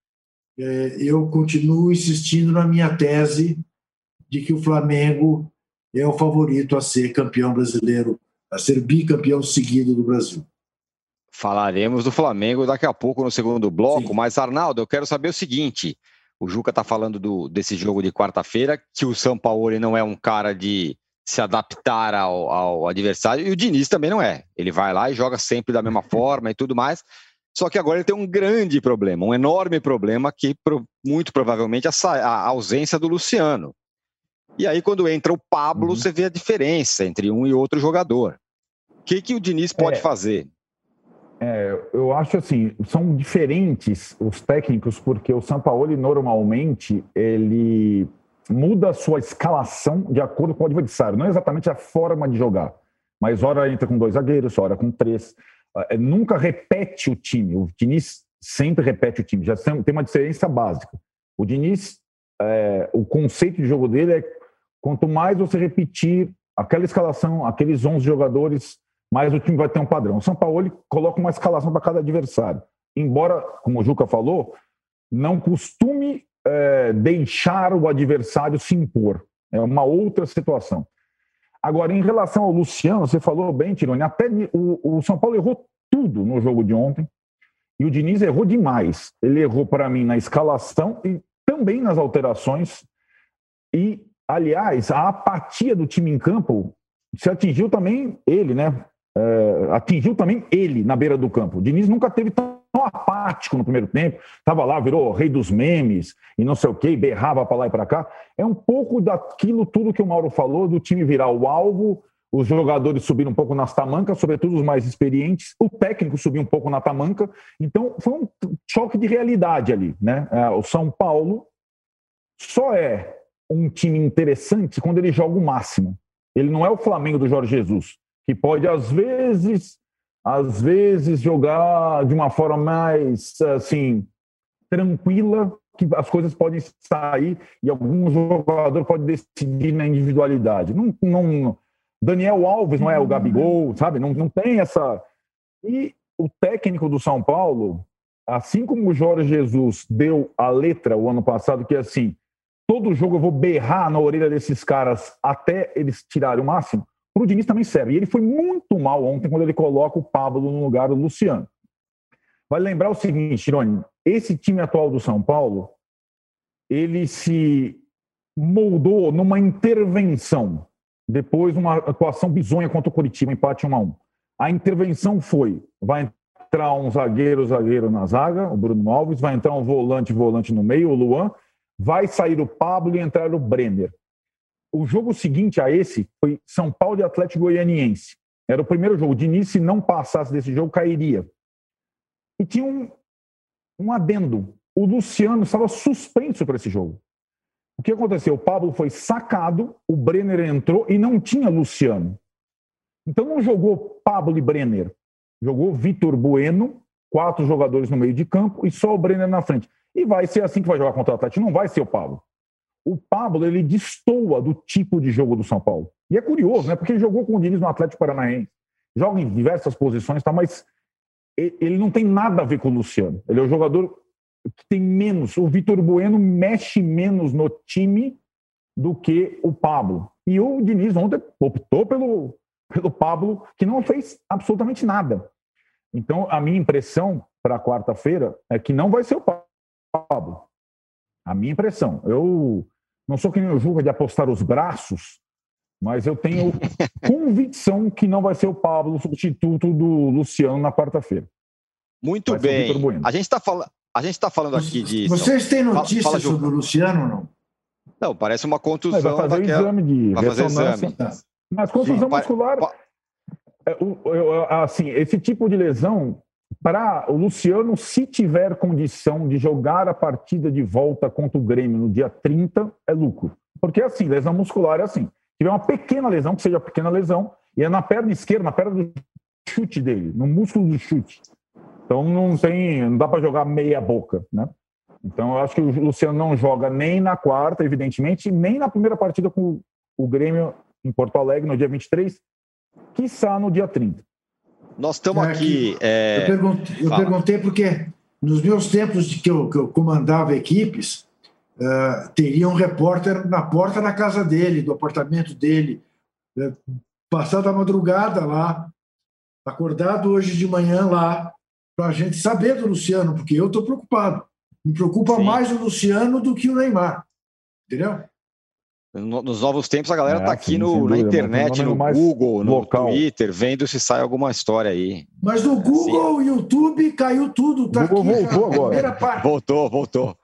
É, eu continuo insistindo na minha tese de que o Flamengo é o favorito a ser campeão brasileiro, a ser bicampeão seguido do Brasil. Falaremos do Flamengo daqui a pouco no segundo bloco, Sim. mas Arnaldo, eu quero saber o seguinte: o Juca está falando do, desse jogo de quarta-feira, que o São Paulo não é um cara de se adaptar ao, ao, adversário, e o Diniz também não é. Ele vai lá e joga sempre da mesma forma e tudo mais. Só que agora ele tem um grande problema, um enorme problema, que muito provavelmente a, a ausência do Luciano. E aí, quando entra o Pablo, uhum. você vê a diferença entre um e outro jogador. O que, que o Diniz pode é, fazer? É, eu acho assim, são diferentes os técnicos, porque o Sampaoli normalmente ele muda a sua escalação de acordo com o adversário, não é exatamente a forma de jogar, mas hora entra com dois zagueiros, hora com três, é, nunca repete o time, o Diniz sempre repete o time, já tem uma diferença básica. O Diniz, é, o conceito de jogo dele é quanto mais você repetir aquela escalação, aqueles 11 jogadores, mais o time vai ter um padrão. O São Paulo coloca uma escalação para cada adversário. Embora, como o Juca falou, não costume é, deixar o adversário se impor. É uma outra situação. Agora, em relação ao Luciano, você falou bem, Tironi, até o, o São Paulo errou tudo no jogo de ontem. E o Diniz errou demais. Ele errou para mim na escalação e também nas alterações. E, aliás, a apatia do time em campo se atingiu também ele, né? É, atingiu também ele na beira do campo. O Diniz nunca teve tão apático no primeiro tempo, estava lá, virou rei dos memes e não sei o quê, berrava para lá e para cá. É um pouco daquilo tudo que o Mauro falou, do time virar o alvo, os jogadores subiram um pouco nas tamancas, sobretudo os mais experientes, o técnico subiu um pouco na tamanca. Então, foi um choque de realidade ali. Né? É, o São Paulo só é um time interessante quando ele joga o máximo. Ele não é o Flamengo do Jorge Jesus, que pode, às vezes, às vezes jogar de uma forma mais assim tranquila que as coisas podem sair e algum jogador pode decidir na individualidade. Não, não, Daniel Alves não é o Gabigol, sabe? Não, não tem essa. E o técnico do São Paulo, assim como o Jorge Jesus deu a letra o ano passado, que é assim: todo jogo eu vou berrar na orelha desses caras até eles tirarem o máximo para o Diniz também serve. E ele foi muito mal ontem quando ele coloca o Pablo no lugar do Luciano. vai lembrar o seguinte, Tironi, esse time atual do São Paulo, ele se moldou numa intervenção, depois uma atuação bizonha contra o Curitiba, empate 1 a 1. A intervenção foi, vai entrar um zagueiro, zagueiro na zaga, o Bruno Alves, vai entrar um volante, volante no meio, o Luan, vai sair o Pablo e entrar o Brenner. O jogo seguinte a esse foi São Paulo e Atlético Goianiense. Era o primeiro jogo. O Diniz, se não passasse desse jogo, cairia. E tinha um, um adendo. O Luciano estava suspenso para esse jogo. O que aconteceu? O Pablo foi sacado, o Brenner entrou e não tinha Luciano. Então não jogou Pablo e Brenner. Jogou Vitor Bueno, quatro jogadores no meio de campo e só o Brenner na frente. E vai ser assim que vai jogar contra o Atlético, não vai ser o Pablo. O Pablo, ele destoa do tipo de jogo do São Paulo. E é curioso, né? Porque ele jogou com o Diniz no Atlético Paranaense. Joga em diversas posições, tá? mas ele não tem nada a ver com o Luciano. Ele é o jogador que tem menos. O Vitor Bueno mexe menos no time do que o Pablo. E o Diniz ontem optou pelo, pelo Pablo, que não fez absolutamente nada. Então, a minha impressão para quarta-feira é que não vai ser o Pablo. A minha impressão. Eu não sou que nem o Juca de apostar os braços, mas eu tenho convicção que não vai ser o Pablo o substituto do Luciano na quarta-feira. Muito vai bem. A gente está falando. A gente está falando aqui de. Vocês têm notícias fala, fala sobre o Luciano ou não? Não, parece uma contusão. Vai fazer daquela... exame de vai fazer exame. Mas contusão Sim, muscular. É, assim, esse tipo de lesão, para o Luciano, se tiver condição de jogar a partida de volta contra o Grêmio no dia 30, é lucro. Porque assim, lesão muscular é assim. Se tiver uma pequena lesão, que seja pequena lesão, e é na perna esquerda, na perna do chute dele, no músculo do chute. Então não tem, não dá para jogar meia boca, né? Então eu acho que o Luciano não joga nem na quarta, evidentemente, nem na primeira partida com o Grêmio em Porto Alegre no dia 23, quiçá no dia 30. Nós estamos é, aqui. É... Eu, perguntei, eu perguntei, porque nos meus tempos de que eu, que eu comandava equipes, uh, teria um repórter na porta da casa dele, do apartamento dele, uh, passado a madrugada lá, acordado hoje de manhã lá, para a gente saber do Luciano, porque eu estou preocupado. Me preocupa Sim. mais o Luciano do que o Neymar. Entendeu? Nos novos tempos, a galera está é, aqui no, na internet, no Google, no local. Twitter, vendo se sai alguma história aí. Mas no Google, assim. YouTube, caiu tudo. Tá Google aqui, voltou agora. Parte. Voltou, voltou.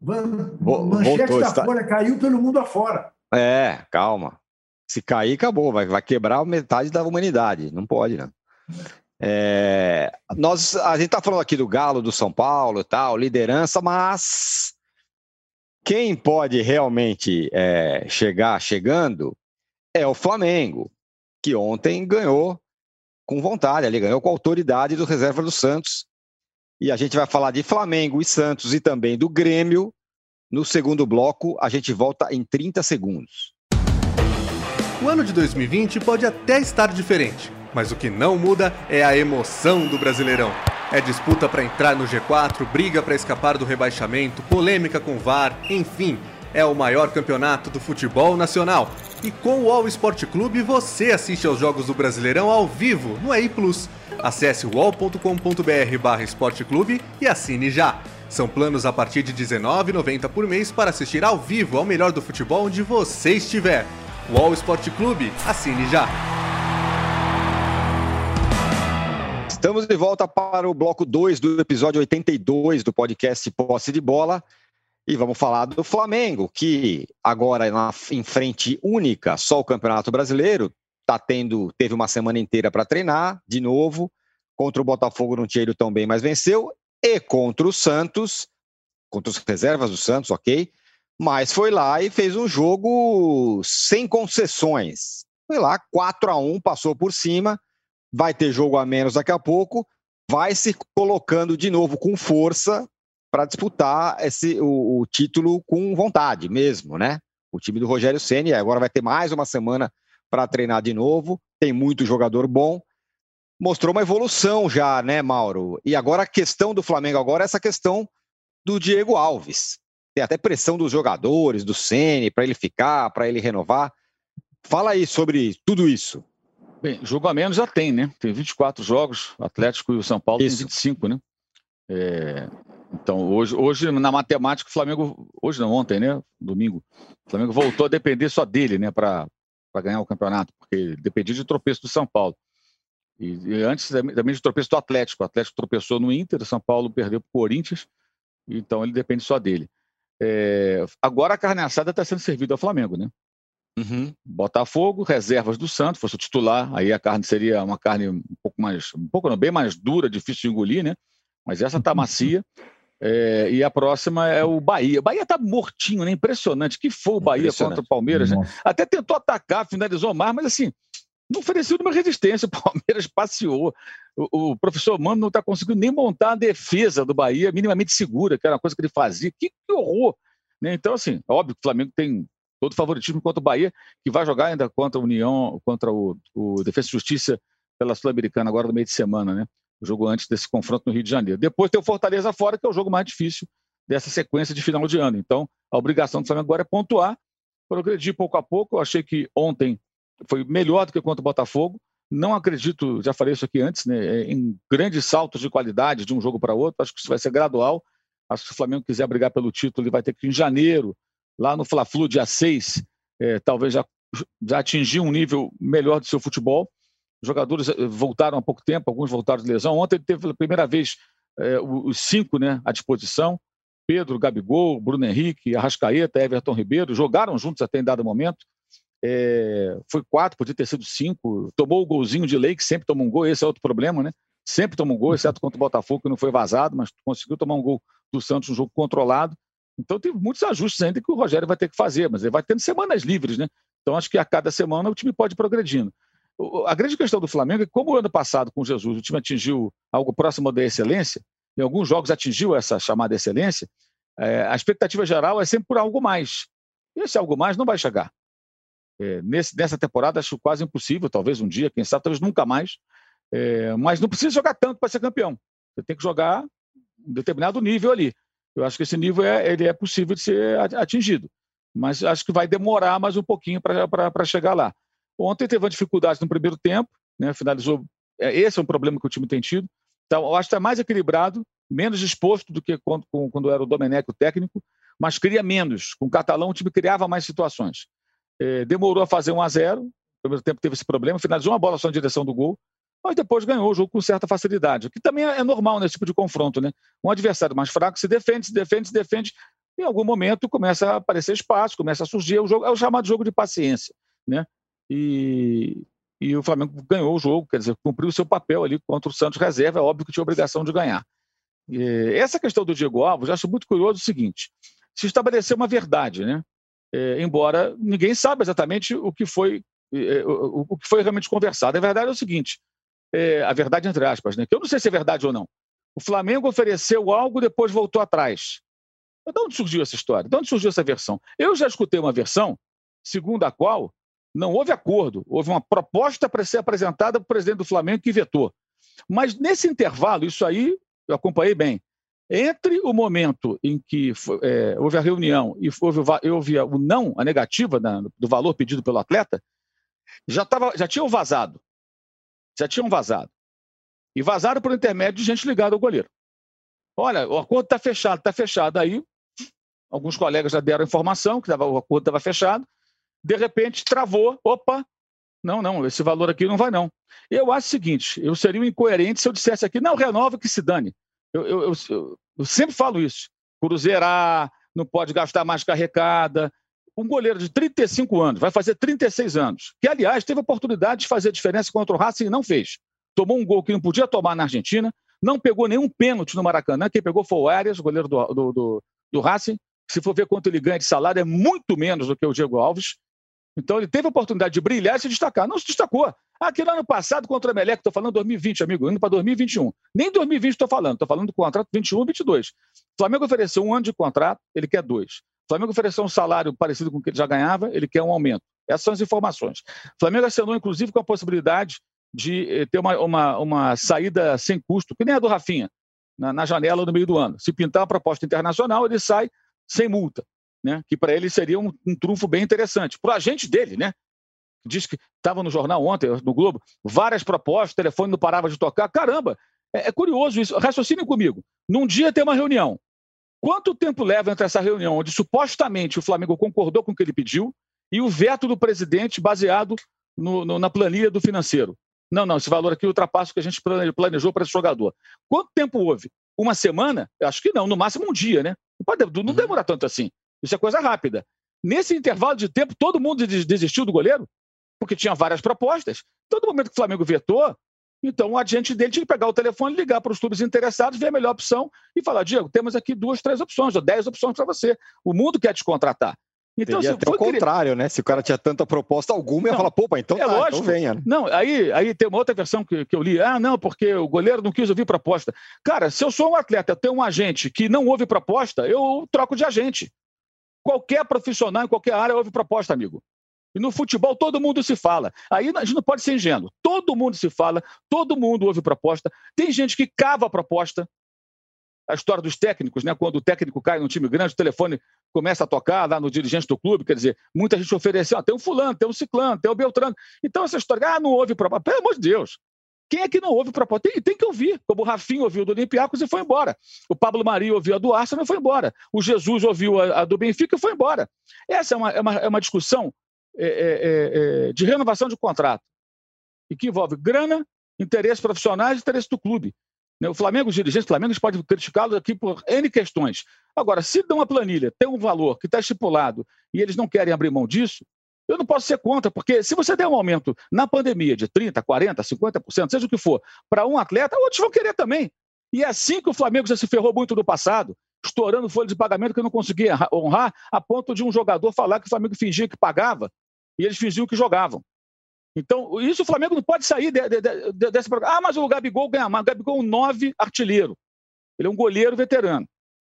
Manchete voltou, da está... Folha caiu pelo mundo afora. É, calma. Se cair, acabou. Vai, vai quebrar metade da humanidade. Não pode, né? É, nós, a gente está falando aqui do Galo, do São Paulo e tal, liderança, mas quem pode realmente é, chegar chegando é o Flamengo, que ontem ganhou com vontade, ali ganhou com autoridade do reserva do Santos. E a gente vai falar de Flamengo e Santos e também do Grêmio. No segundo bloco, a gente volta em 30 segundos. O ano de 2020 pode até estar diferente mas o que não muda é a emoção do Brasileirão. É disputa para entrar no G4, briga para escapar do rebaixamento, polêmica com VAR, enfim, é o maior campeonato do futebol nacional. E com o All Sport Clube você assiste aos jogos do Brasileirão ao vivo no EI Plus. Acesse wall.com.br esporteclube e assine já. São planos a partir de R$19,90 por mês para assistir ao vivo ao melhor do futebol onde você estiver. Wall Sport Clube, assine já. Estamos de volta para o bloco 2 do episódio 82 do podcast Posse de Bola. E vamos falar do Flamengo, que agora em frente única, só o Campeonato Brasileiro, tá tendo, teve uma semana inteira para treinar, de novo. Contra o Botafogo não tinha ido tão bem, mas venceu. E contra o Santos, contra as reservas do Santos, ok. Mas foi lá e fez um jogo sem concessões. Foi lá, 4 a 1 passou por cima vai ter jogo a menos daqui a pouco, vai se colocando de novo com força para disputar esse, o, o, título com vontade mesmo, né? O time do Rogério Ceni agora vai ter mais uma semana para treinar de novo, tem muito jogador bom, mostrou uma evolução já, né, Mauro? E agora a questão do Flamengo agora é essa questão do Diego Alves. Tem até pressão dos jogadores, do Ceni para ele ficar, para ele renovar. Fala aí sobre tudo isso. Bem, jogo a menos já tem, né? Tem 24 jogos, o Atlético e o São Paulo Isso. tem 25, né? É, então, hoje, hoje, na matemática, o Flamengo. Hoje não, ontem, né? Domingo. O Flamengo voltou a depender só dele, né? Para ganhar o campeonato, porque dependia de tropeço do São Paulo. E, e, antes também de tropeço do Atlético. O Atlético tropeçou no Inter, o São Paulo perdeu para o Corinthians, então ele depende só dele. É, agora a carne assada está sendo servida ao Flamengo, né? Uhum. Botafogo, reservas do Santos, fosse o titular, aí a carne seria uma carne um pouco mais, um pouco não, bem mais dura, difícil de engolir, né? Mas essa tá macia. É, e a próxima é o Bahia. O Bahia tá mortinho, né? Impressionante. Que foi o Bahia contra o Palmeiras, né? Até tentou atacar, finalizou mais, mas assim, não ofereceu nenhuma resistência. O Palmeiras passeou. O, o professor Mano não está conseguindo nem montar a defesa do Bahia minimamente segura, que era uma coisa que ele fazia. Que, que horror! Né? Então, assim, óbvio que o Flamengo tem todo favoritismo contra o Bahia, que vai jogar ainda contra a União, contra o, o Defesa e Justiça pela Sul-Americana agora no meio de semana, né? O jogo antes desse confronto no Rio de Janeiro. Depois tem o Fortaleza fora, que é o jogo mais difícil dessa sequência de final de ano. Então, a obrigação do Flamengo agora é pontuar, progredir pouco a pouco. Eu achei que ontem foi melhor do que contra o Botafogo. Não acredito, já falei isso aqui antes, né, é, em grandes saltos de qualidade de um jogo para outro. Acho que isso vai ser gradual. Acho que se o Flamengo quiser brigar pelo título, ele vai ter que, em janeiro, lá no Fla-Flu, dia 6, é, talvez já, já atingir um nível melhor do seu futebol. Os jogadores eh, voltaram há pouco tempo, alguns voltaram de lesão. Ontem ele teve pela primeira vez é, os cinco né, à disposição. Pedro, Gabigol, Bruno Henrique, Arrascaeta, Everton Ribeiro, jogaram juntos até em dado momento. É, foi quatro, podia ter sido cinco. Tomou o golzinho de lei, que sempre toma um gol, esse é outro problema, né? Sempre toma um gol, exceto contra o Botafogo, que não foi vazado, mas conseguiu tomar um gol do Santos, um jogo controlado. Então tem muitos ajustes ainda que o Rogério vai ter que fazer, mas ele vai tendo semanas livres, né? Então acho que a cada semana o time pode ir progredindo. A grande questão do Flamengo é que, como o ano passado com Jesus o time atingiu algo próximo da excelência, em alguns jogos atingiu essa chamada excelência, é, a expectativa geral é sempre por algo mais. E esse algo mais não vai chegar. É, nesse, nessa temporada acho quase impossível, talvez um dia, quem sabe, talvez nunca mais. É, mas não precisa jogar tanto para ser campeão. Você tem que jogar um determinado nível ali. Eu acho que esse nível é, ele é possível de ser atingido, mas acho que vai demorar mais um pouquinho para chegar lá. Ontem teve uma dificuldade no primeiro tempo, né, finalizou. É, esse é um problema que o time tem tido. Então, eu acho que está mais equilibrado, menos disposto do que quando, quando era o Domenech o técnico, mas cria menos. Com o Catalão, o time criava mais situações. É, demorou a fazer 1 a 0 no primeiro tempo teve esse problema, finalizou uma bola só na direção do gol, mas depois ganhou o jogo com certa facilidade, o que também é normal nesse tipo de confronto, né? Um adversário mais fraco se defende, se defende, se defende, em algum momento começa a aparecer espaço, começa a surgir, o jogo, é o chamado jogo de paciência, né? E, e o Flamengo ganhou o jogo, quer dizer, cumpriu o seu papel ali contra o Santos reserva, é óbvio que tinha obrigação de ganhar. E essa questão do Diego Alves, eu acho muito curioso o seguinte, se estabeleceu uma verdade, né? É, embora ninguém saiba exatamente o que foi é, o, que foi realmente conversado. A verdade é o seguinte: é, a verdade entre aspas, né? Que eu não sei se é verdade ou não. O Flamengo ofereceu algo, depois voltou atrás. De onde surgiu essa história? De onde surgiu essa versão? Eu já escutei uma versão segundo a qual não houve acordo, houve uma proposta para ser apresentada para o presidente do Flamengo que vetou. Mas nesse intervalo, isso aí eu acompanhei bem. Entre o momento em que é, houve a reunião e houve, houve o não, a negativa da, do valor pedido pelo atleta, já, tava, já tinham vazado. Já tinham vazado. E vazaram por intermédio de gente ligada ao goleiro. Olha, o acordo está fechado, está fechado. Aí, alguns colegas já deram informação que o acordo estava fechado. De repente, travou. Opa, não, não, esse valor aqui não vai, não. Eu acho o seguinte: eu seria um incoerente se eu dissesse aqui, não, renova que se dane. Eu, eu, eu, eu sempre falo isso. Cruzeirar, não pode gastar mais carregada. Um goleiro de 35 anos, vai fazer 36 anos, que, aliás, teve a oportunidade de fazer a diferença contra o Racing e não fez. Tomou um gol que não podia tomar na Argentina, não pegou nenhum pênalti no Maracanã. Quem pegou foi o Arias, goleiro do, do, do, do Racing. Se for ver quanto ele ganha de salário, é muito menos do que o Diego Alves. Então ele teve a oportunidade de brilhar e se destacar. Não se destacou. Aquele ano passado contra o Emelec, estou falando 2020, amigo, indo para 2021. Nem 2020 estou falando, estou falando do contrato 21 e 22. O Flamengo ofereceu um ano de contrato, ele quer dois. O Flamengo ofereceu um salário parecido com o que ele já ganhava, ele quer um aumento. Essas são as informações. O Flamengo assinou, inclusive, com a possibilidade de eh, ter uma, uma, uma saída sem custo, que nem a do Rafinha, na, na janela no meio do ano. Se pintar a proposta internacional, ele sai sem multa né? que para ele seria um, um trunfo bem interessante. Para o agente dele, né? Diz que estava no jornal ontem, no Globo, várias propostas, telefone não parava de tocar. Caramba, É, é curioso isso. Raciocinem comigo. Num dia tem uma reunião. Quanto tempo leva entre essa reunião, onde supostamente o Flamengo concordou com o que ele pediu, e o veto do presidente baseado no, no, na planilha do financeiro? Não, não, esse valor aqui ultrapassa o que a gente planejou para esse jogador. Quanto tempo houve? Uma semana? Acho que não, no máximo um dia, né? Não, pode, não uhum. demora tanto assim. Isso é coisa rápida. Nesse intervalo de tempo, todo mundo desistiu do goleiro, porque tinha várias propostas. Todo momento que o Flamengo vetou, então o agente dele tinha que pegar o telefone, ligar para os clubes interessados, ver a melhor opção e falar: Diego, temos aqui duas, três opções, ou dez opções para você. O mundo quer te contratar. Então, Teria até o contrário, né? Se o cara tinha tanta proposta alguma, ia falar, pô, então, é tá, então lógico. então venha. Não, aí, aí tem uma outra versão que, que eu li. Ah, não, porque o goleiro não quis ouvir proposta. Cara, se eu sou um atleta, eu tenho um agente que não ouve proposta, eu troco de agente. Qualquer profissional em qualquer área ouve proposta, amigo. E no futebol todo mundo se fala. Aí a gente não pode ser ingênuo. Todo mundo se fala, todo mundo ouve proposta. Tem gente que cava a proposta, a história dos técnicos, né? Quando o técnico cai num time grande, o telefone começa a tocar lá no dirigente do clube, quer dizer, muita gente ofereceu, ah, tem um fulano, tem um ciclano, tem um beltrano. Então essa história, ah, não houve proposta. Pelo amor de Deus. Quem é que não ouve proposta? Tem, tem que ouvir, como o Rafinho ouviu do Olympiacos e foi embora. O Pablo Maria ouviu a do Arsenal e foi embora. O Jesus ouviu a, a do Benfica e foi embora. Essa é uma, é uma, é uma discussão é, é, é, é de renovação de contrato e que envolve grana, interesses profissionais e interesse do clube. Né, o Flamengo, os dirigentes do Flamengo, podem criticá-los aqui por N questões. Agora, se dão uma planilha, tem um valor que está estipulado e eles não querem abrir mão disso, eu não posso ser contra, porque se você der um aumento na pandemia de 30%, 40%, 50%, seja o que for, para um atleta, outros vão querer também. E é assim que o Flamengo já se ferrou muito no passado, estourando folha de pagamento que não conseguia honrar, a ponto de um jogador falar que o Flamengo fingia que pagava e eles fingiam que jogavam. Então, isso o Flamengo não pode sair de, de, de, desse programa. Ah, mas o Gabigol ganha mais. O Gabigol é um nove artilheiro. Ele é um goleiro veterano.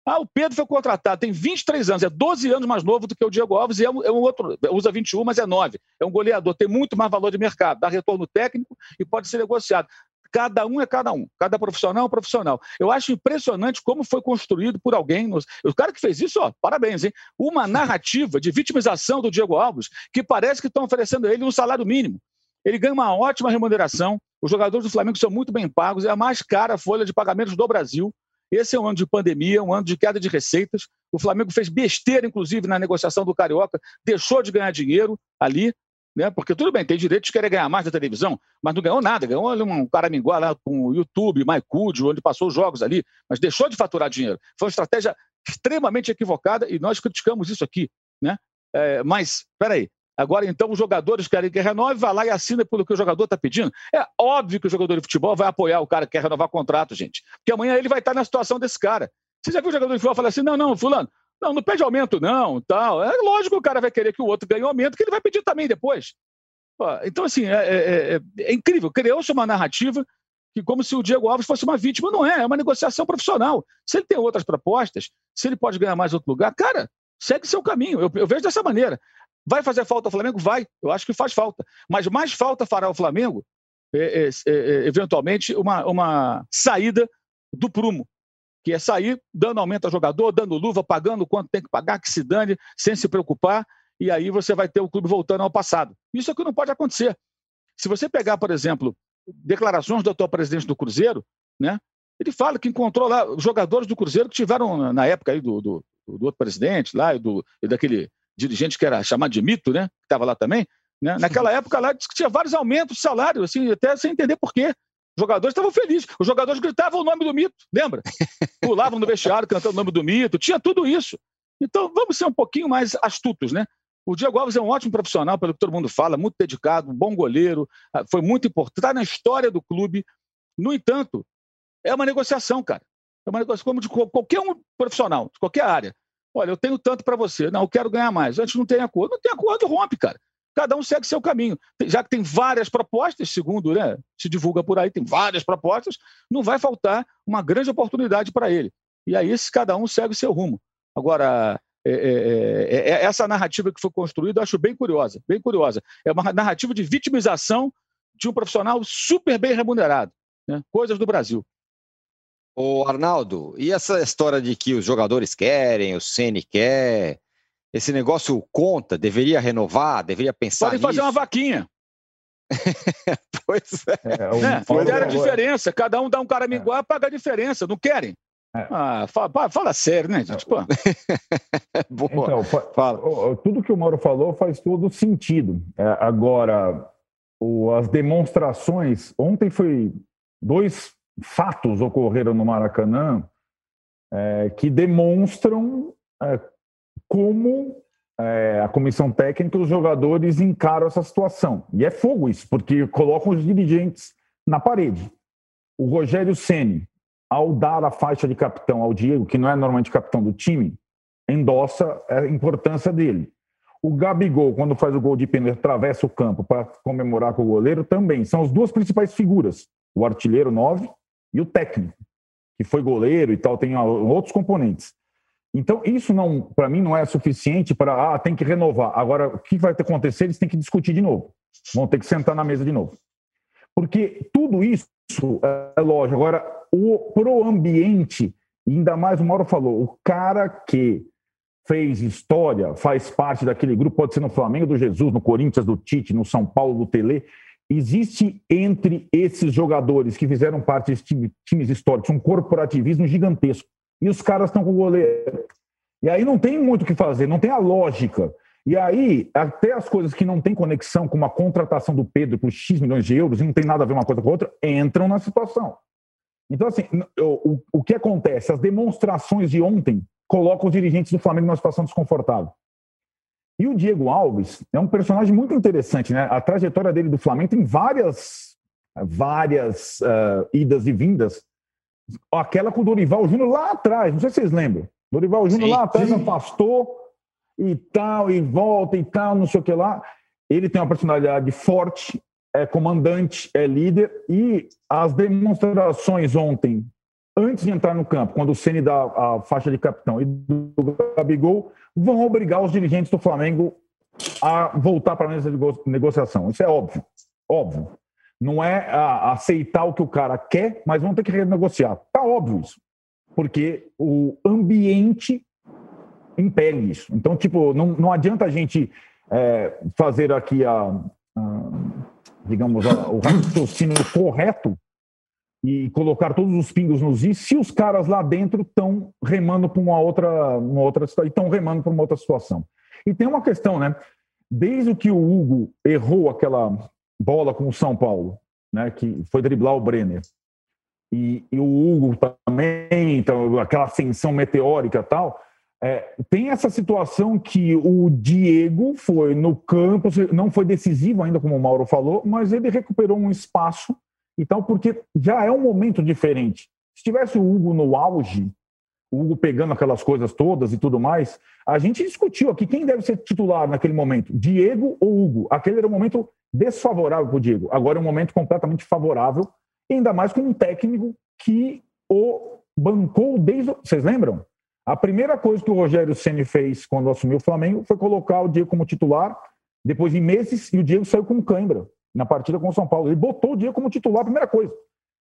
Ah, o Pedro foi contratado, tem 23 anos, é 12 anos mais novo do que o Diego Alves e é um, é um outro, usa 21, mas é 9. É um goleador, tem muito mais valor de mercado, dá retorno técnico e pode ser negociado. Cada um é cada um, cada profissional é um profissional. Eu acho impressionante como foi construído por alguém. O cara que fez isso, ó, parabéns, hein? Uma narrativa de vitimização do Diego Alves que parece que estão oferecendo a ele um salário mínimo. Ele ganha uma ótima remuneração. Os jogadores do Flamengo são muito bem pagos, é a mais cara folha de pagamentos do Brasil. Esse é um ano de pandemia, um ano de queda de receitas. O Flamengo fez besteira, inclusive, na negociação do Carioca, deixou de ganhar dinheiro ali, né? Porque tudo bem, tem direito de querer ganhar mais da televisão, mas não ganhou nada. Ganhou um caraminguá lá com o YouTube, MyCud, onde passou os jogos ali, mas deixou de faturar dinheiro. Foi uma estratégia extremamente equivocada e nós criticamos isso aqui, né? É, mas, peraí, Agora, então, os jogadores querem que renove, vai lá e assina pelo que o jogador está pedindo. É óbvio que o jogador de futebol vai apoiar o cara que quer renovar contrato, gente. Porque amanhã ele vai estar na situação desse cara. Você já viu o jogador de futebol falar assim: não, não, fulano, não, não pede aumento, não, tal. É lógico que o cara vai querer que o outro ganhe aumento, que ele vai pedir também depois. Então, assim, é, é, é, é incrível. Criou-se uma narrativa que como se o Diego Alves fosse uma vítima. Não é, é uma negociação profissional. Se ele tem outras propostas, se ele pode ganhar mais outro lugar, cara, segue seu caminho. Eu, eu vejo dessa maneira. Vai fazer falta ao Flamengo? Vai. Eu acho que faz falta. Mas mais falta fará ao Flamengo, é, é, é, eventualmente, uma, uma saída do prumo. Que é sair dando aumento ao jogador, dando luva, pagando quanto tem que pagar, que se dane, sem se preocupar. E aí você vai ter o clube voltando ao passado. Isso é que não pode acontecer. Se você pegar, por exemplo, declarações do atual presidente do Cruzeiro, né? Ele fala que encontrou lá jogadores do Cruzeiro que tiveram, na época aí do, do, do outro presidente lá e, do, e daquele dirigente que era chamado de mito, né? Que estava lá também. Né? Naquela época lá disse que tinha vários aumentos de salário, assim, até sem entender por quê. Os jogadores estavam felizes. Os jogadores gritavam o nome do mito, lembra? Pulavam no vestiário cantando o nome do mito, tinha tudo isso. Então vamos ser um pouquinho mais astutos, né? O Diego Alves é um ótimo profissional, pelo que todo mundo fala, muito dedicado, bom goleiro, ah, foi muito importante, está na história do clube. No entanto, é uma negociação, cara. É uma negociação como de qualquer um profissional, de qualquer área. Olha, eu tenho tanto para você. Não, eu quero ganhar mais. Antes não tem acordo. Não tem acordo, rompe, cara. Cada um segue seu caminho. Já que tem várias propostas, segundo né, se divulga por aí, tem várias propostas, não vai faltar uma grande oportunidade para ele. E aí, cada um segue o seu rumo. Agora, é, é, é, é, essa narrativa que foi construída, eu acho bem curiosa, bem curiosa. É uma narrativa de vitimização de um profissional super bem remunerado. Né? Coisas do Brasil. Ô, Arnaldo, e essa história de que os jogadores querem, o Ceni quer, esse negócio conta? Deveria renovar? Deveria pensar Podem fazer uma vaquinha. pois é. é, um, é pois a diferença. Cada um dá um caraminguá, é. paga a diferença. Não querem? É. Ah, fala, fala, sério, né, gente? Pô. então, fala. tudo que o Mauro falou faz todo sentido. É, agora, o, as demonstrações. Ontem foi dois fatos ocorreram no Maracanã é, que demonstram é, como é, a comissão técnica os jogadores encaram essa situação. E é fogo isso, porque colocam os dirigentes na parede. O Rogério Ceni, ao dar a faixa de capitão ao Diego, que não é normalmente capitão do time, endossa a importância dele. O Gabigol, quando faz o gol de pênalti, atravessa o campo para comemorar com o goleiro, também. São as duas principais figuras, o artilheiro 9 e o técnico, que foi goleiro e tal, tem outros componentes. Então, isso não, para mim, não é suficiente para, ah, tem que renovar. Agora, o que vai acontecer? Eles têm que discutir de novo. Vão ter que sentar na mesa de novo. Porque tudo isso é lógico. Agora, o, pro ambiente, ainda mais o Mauro falou, o cara que fez história, faz parte daquele grupo, pode ser no Flamengo do Jesus, no Corinthians do Tite, no São Paulo do Tele. Existe entre esses jogadores que fizeram parte time, times históricos um corporativismo gigantesco. E os caras estão com o goleiro. E aí não tem muito o que fazer, não tem a lógica. E aí, até as coisas que não têm conexão com uma contratação do Pedro por X milhões de euros, e não tem nada a ver uma coisa com a outra, entram na situação. Então, assim, o, o, que acontece? As demonstrações de ontem colocam os dirigentes do Flamengo numa situação desconfortável. E o Diego Alves é um personagem muito interessante, né? A trajetória dele do Flamengo tem várias, várias uh, idas e vindas. Aquela com o Dorival Júnior lá atrás, não sei se vocês lembram. Dorival Júnior lá atrás sim. afastou e tal, e volta e tal, não sei o que lá. Ele tem uma personalidade forte, é comandante, é líder, e as demonstrações ontem antes de entrar no campo, quando o Ceni dá a faixa de capitão e do Gabigol, vão obrigar os dirigentes do Flamengo a voltar para a mesa de negociação. Isso é óbvio, óbvio. Não é aceitar o que o cara quer, mas vão ter que renegociar. Tá óbvio isso, porque o ambiente impele isso. Então, tipo, não, não adianta a gente é, fazer aqui a, a digamos, a, o raciocínio correto e colocar todos os pingos nos is se os caras lá dentro estão remando para uma outra, uma outra estão remando para uma outra situação. E tem uma questão, né? Desde que o Hugo errou aquela bola com o São Paulo, né, que foi driblar o Brenner, e, e o Hugo também, então, aquela ascensão meteórica tal, é, tem essa situação que o Diego foi no campo, não foi decisivo ainda, como o Mauro falou, mas ele recuperou um espaço e tal, porque já é um momento diferente. Se tivesse o Hugo no auge, o Hugo pegando aquelas coisas todas e tudo mais, a gente discutiu aqui quem deve ser titular naquele momento, Diego ou Hugo. Aquele era um momento desfavorável para o Diego. Agora é um momento completamente favorável, ainda mais com um técnico que o bancou desde. Vocês lembram? A primeira coisa que o Rogério Ceni fez quando assumiu o Flamengo foi colocar o Diego como titular, depois de meses, e o Diego saiu com cãibra na partida com o São Paulo. Ele botou o Diego como titular, a primeira coisa.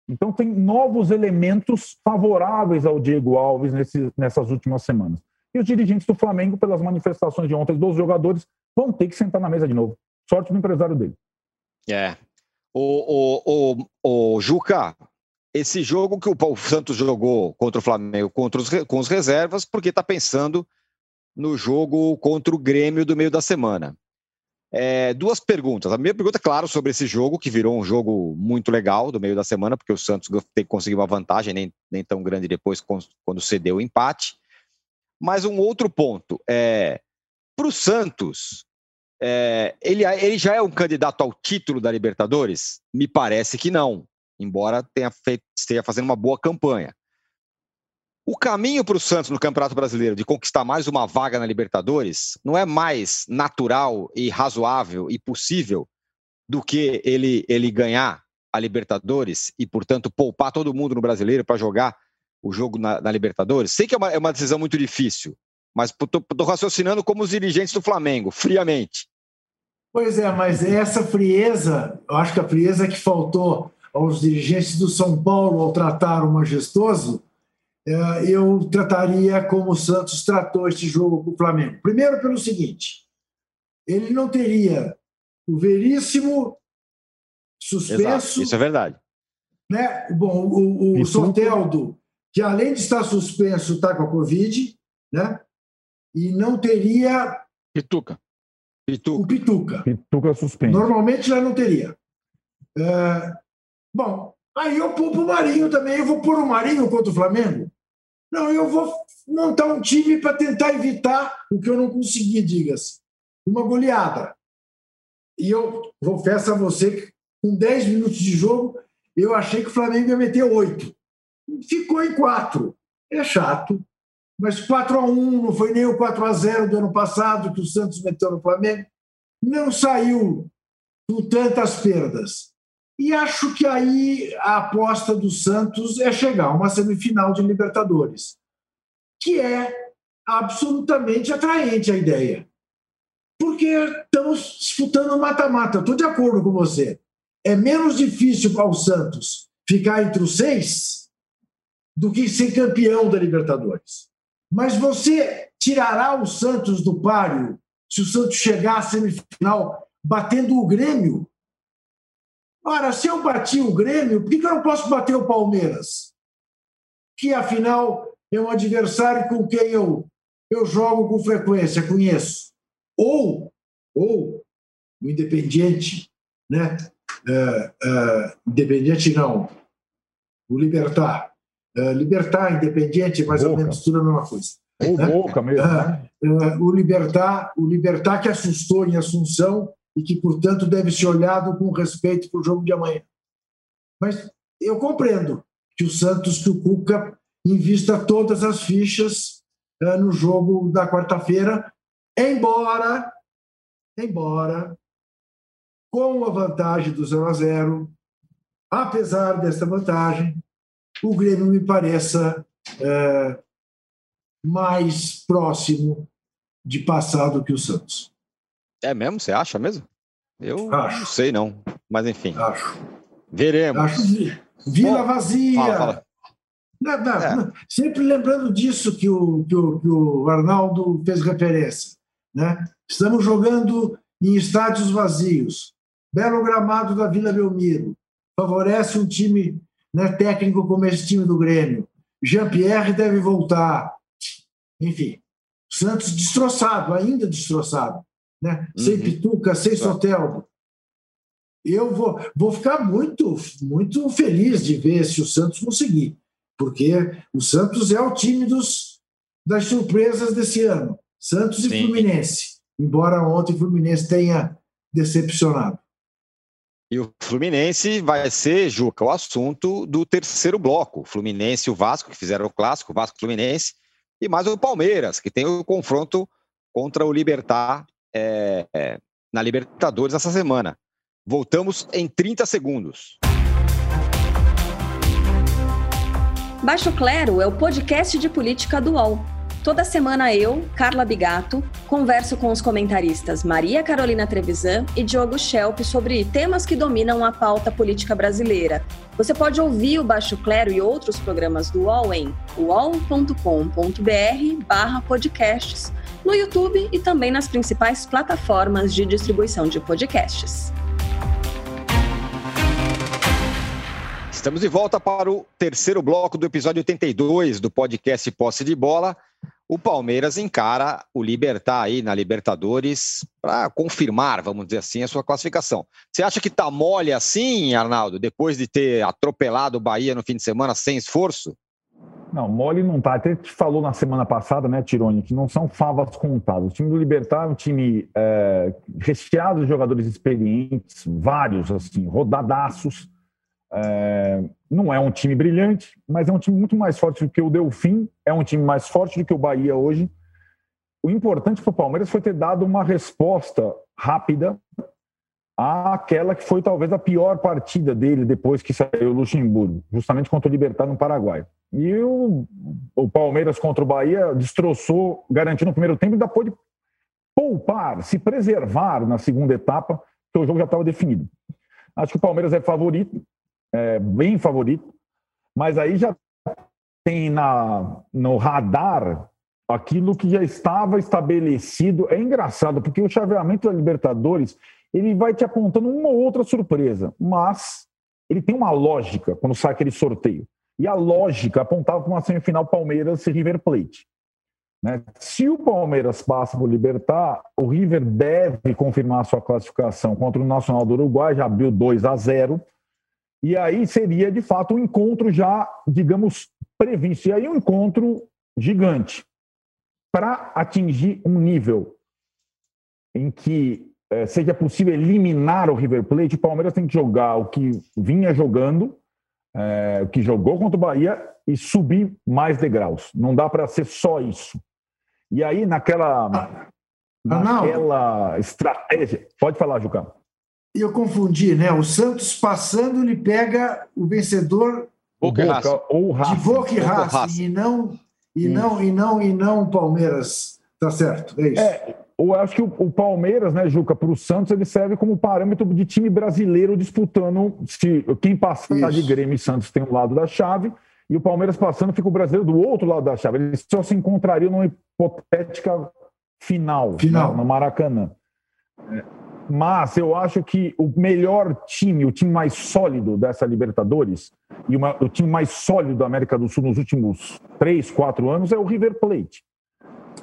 Então, tem novos elementos favoráveis ao Diego Alves nesse, nessas últimas semanas. E os dirigentes do Flamengo, pelas manifestações de ontem dos jogadores, vão ter que sentar na mesa de novo. Sorte do empresário dele. É. O, o, o, o Juca, esse jogo que o Santos jogou contra o Flamengo contra os, com os reservas, porque está pensando no jogo contra o Grêmio do meio da semana. É, duas perguntas. A minha pergunta, é claro, sobre esse jogo, que virou um jogo muito legal do meio da semana, porque o Santos tem que conseguir uma vantagem, nem, nem tão grande depois quando cedeu o empate. Mas um outro ponto é para o Santos, é, ele, ele já é um candidato ao título da Libertadores? Me parece que não, embora tenha feito, esteja fazendo uma boa campanha. O caminho para o Santos no Campeonato Brasileiro de conquistar mais uma vaga na Libertadores não é mais natural e razoável e possível do que ele, ele ganhar a Libertadores e, portanto, poupar todo mundo no Brasileiro para jogar o jogo na, na, Libertadores? Sei que é uma, é uma decisão muito difícil, mas estou raciocinando como os dirigentes do Flamengo, friamente. Pois é, mas essa frieza, eu acho que a frieza que faltou aos dirigentes do São Paulo ao tratar o majestoso eu trataria como o Santos tratou esse jogo com o Flamengo. Primeiro, pelo seguinte: ele não teria o Veríssimo suspenso. Exato, isso é verdade. Né? Bom, o, o Soteldo, que além de estar suspenso, está com a Covid, né? E não teria. Pituca. Pituca. O Pituca. Pituca suspenso. Normalmente já não teria. É... Bom, aí eu poupo o Marinho também. Eu vou pôr o Marinho contra o Flamengo? Não, eu vou montar um time para tentar evitar o que eu não consegui, diga-se. Uma goleada. E eu confesso a você que com 10 minutos de jogo, eu achei que o Flamengo ia meter 8. Ficou em 4. É chato. Mas 4 a 1 não foi nem o 4 a 0 do ano passado que o Santos meteu no Flamengo. Não saiu com tantas perdas. E acho que aí a aposta do Santos é chegar a uma semifinal de Libertadores, que é absolutamente atraente a ideia. Porque estamos disputando mata-mata. Estou de acordo com você. É menos difícil para o Santos ficar entre os seis do que ser campeão da Libertadores. Mas você tirará o Santos do páreo se o Santos chegar à semifinal batendo o Grêmio Ora, se eu bati o Grêmio, por que, eu não posso bater o Palmeiras? Que, afinal, é um adversário com quem eu, eu jogo com frequência, conheço. Ou, ou o Independiente, né? Uh, uh, Independiente não, o Libertar. Uh, Libertar, Independiente, mais Boca. ou menos tudo a mesma coisa. Ou né? Boca mesmo. Né? o Libertar, o Libertar que assustou em Assunção e que, portanto, deve ser olhado com respeito para o jogo de amanhã. Mas eu compreendo que o Santos, que o Cuca, invista todas as fichas uh, no jogo da quarta-feira, embora, embora, com a vantagem do 0 a 0, apesar desta vantagem, o Grêmio me pareça uh, mais próximo de passado que o Santos. É mesmo? Você acha mesmo? Eu Acho. não sei, não. Mas enfim. Acho. Veremos. Acho Vila vazia. Fala, fala. É. Sempre lembrando disso que o, que o, que o Arnaldo fez referência. Né? Estamos jogando em estádios vazios. Belo gramado da Vila Belmiro. Favorece um time né, técnico como esse time do Grêmio. Jean-Pierre deve voltar. Enfim, Santos destroçado, ainda destroçado né? Uhum. sem Pituca, sem Soteldo. Eu vou, vou ficar muito, muito feliz de ver se o Santos conseguir, porque o Santos é o time dos, das surpresas desse ano. Santos Sim. e Fluminense, embora ontem o Fluminense tenha decepcionado. E o Fluminense vai ser, Juca, o assunto do terceiro bloco. O Fluminense e o Vasco, que fizeram o clássico, o Vasco Fluminense, e mais o Palmeiras, que tem o confronto contra o Libertar é, na Libertadores essa semana. Voltamos em 30 segundos. Baixo Clero é o podcast de política do UOL. Toda semana eu, Carla Bigato, converso com os comentaristas Maria Carolina Trevisan e Diogo Schelp sobre temas que dominam a pauta política brasileira. Você pode ouvir o Baixo Clero e outros programas do UOL em uol.com.br barra podcasts no YouTube e também nas principais plataformas de distribuição de podcasts. Estamos de volta para o terceiro bloco do episódio 82 do podcast Posse de Bola. O Palmeiras encara o Libertar aí na Libertadores para confirmar, vamos dizer assim, a sua classificação. Você acha que está mole assim, Arnaldo, depois de ter atropelado o Bahia no fim de semana sem esforço? Não, mole não tá. Até te falou na semana passada, né, Tirone, que não são favas contadas. O time do Libertar é um time é, recheado de jogadores experientes, vários, assim, rodadaços. É, não é um time brilhante, mas é um time muito mais forte do que o Delfim, é um time mais forte do que o Bahia hoje. O importante para o Palmeiras foi ter dado uma resposta rápida àquela que foi talvez a pior partida dele depois que saiu o Luxemburgo, justamente contra o Libertar no Paraguai. E o, o Palmeiras contra o Bahia destroçou, garantindo o primeiro tempo e ainda pôde poupar, se preservar na segunda etapa, que o jogo já estava definido. Acho que o Palmeiras é favorito, é bem favorito, mas aí já tem na, no radar aquilo que já estava estabelecido. É engraçado, porque o chaveamento da Libertadores ele vai te apontando uma ou outra surpresa, mas ele tem uma lógica quando sai aquele sorteio. E a lógica apontava para uma semifinal Palmeiras e River Plate. Né? Se o Palmeiras passa por Libertar, o River deve confirmar sua classificação contra o Nacional do Uruguai, já abriu 2 a 0. E aí seria, de fato, um encontro já, digamos, previsto. E aí um encontro gigante. Para atingir um nível em que é, seja possível eliminar o River Plate, o Palmeiras tem que jogar o que vinha jogando, é, o que jogou contra o Bahia e subir mais degraus. Não dá para ser só isso. E aí, naquela, ah, naquela estratégia. Pode falar, Jucão. Eu confundi, né? O Santos passando, ele pega o vencedor Boca, Boca ou Racing. de Boca e Racing, e não e não e não e não Palmeiras. Tá certo, é isso. É, eu acho que o, o Palmeiras, né, Juca, para o Santos, ele serve como parâmetro de time brasileiro disputando. Se quem passar isso. de Grêmio e Santos tem um lado da chave, e o Palmeiras passando fica o brasileiro do outro lado da chave. Eles só se encontrariam numa hipotética final, final. Né, no Maracanã. Mas eu acho que o melhor time, o time mais sólido dessa Libertadores, e uma, o time mais sólido da América do Sul nos últimos três, quatro anos é o River Plate.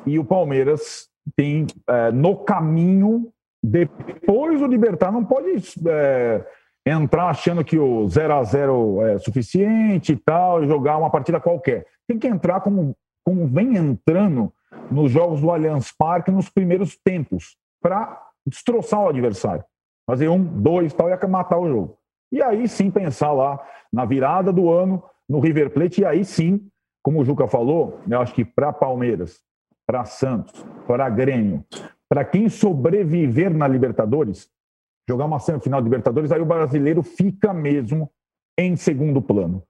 E o Palmeiras tem é, no caminho, depois o Libertar não pode é, entrar achando que o 0 a 0 é suficiente e tal, e jogar uma partida qualquer. Tem que entrar como, como vem entrando nos jogos do Allianz Parque nos primeiros tempos, para destroçar o adversário. Fazer um, dois tal, e matar o jogo. E aí sim pensar lá na virada do ano, no River Plate, e aí sim, como o Juca falou, eu acho que para Palmeiras, para Santos, para Grêmio, para quem sobreviver na Libertadores, jogar uma semifinal de Libertadores, aí o brasileiro fica mesmo em segundo plano.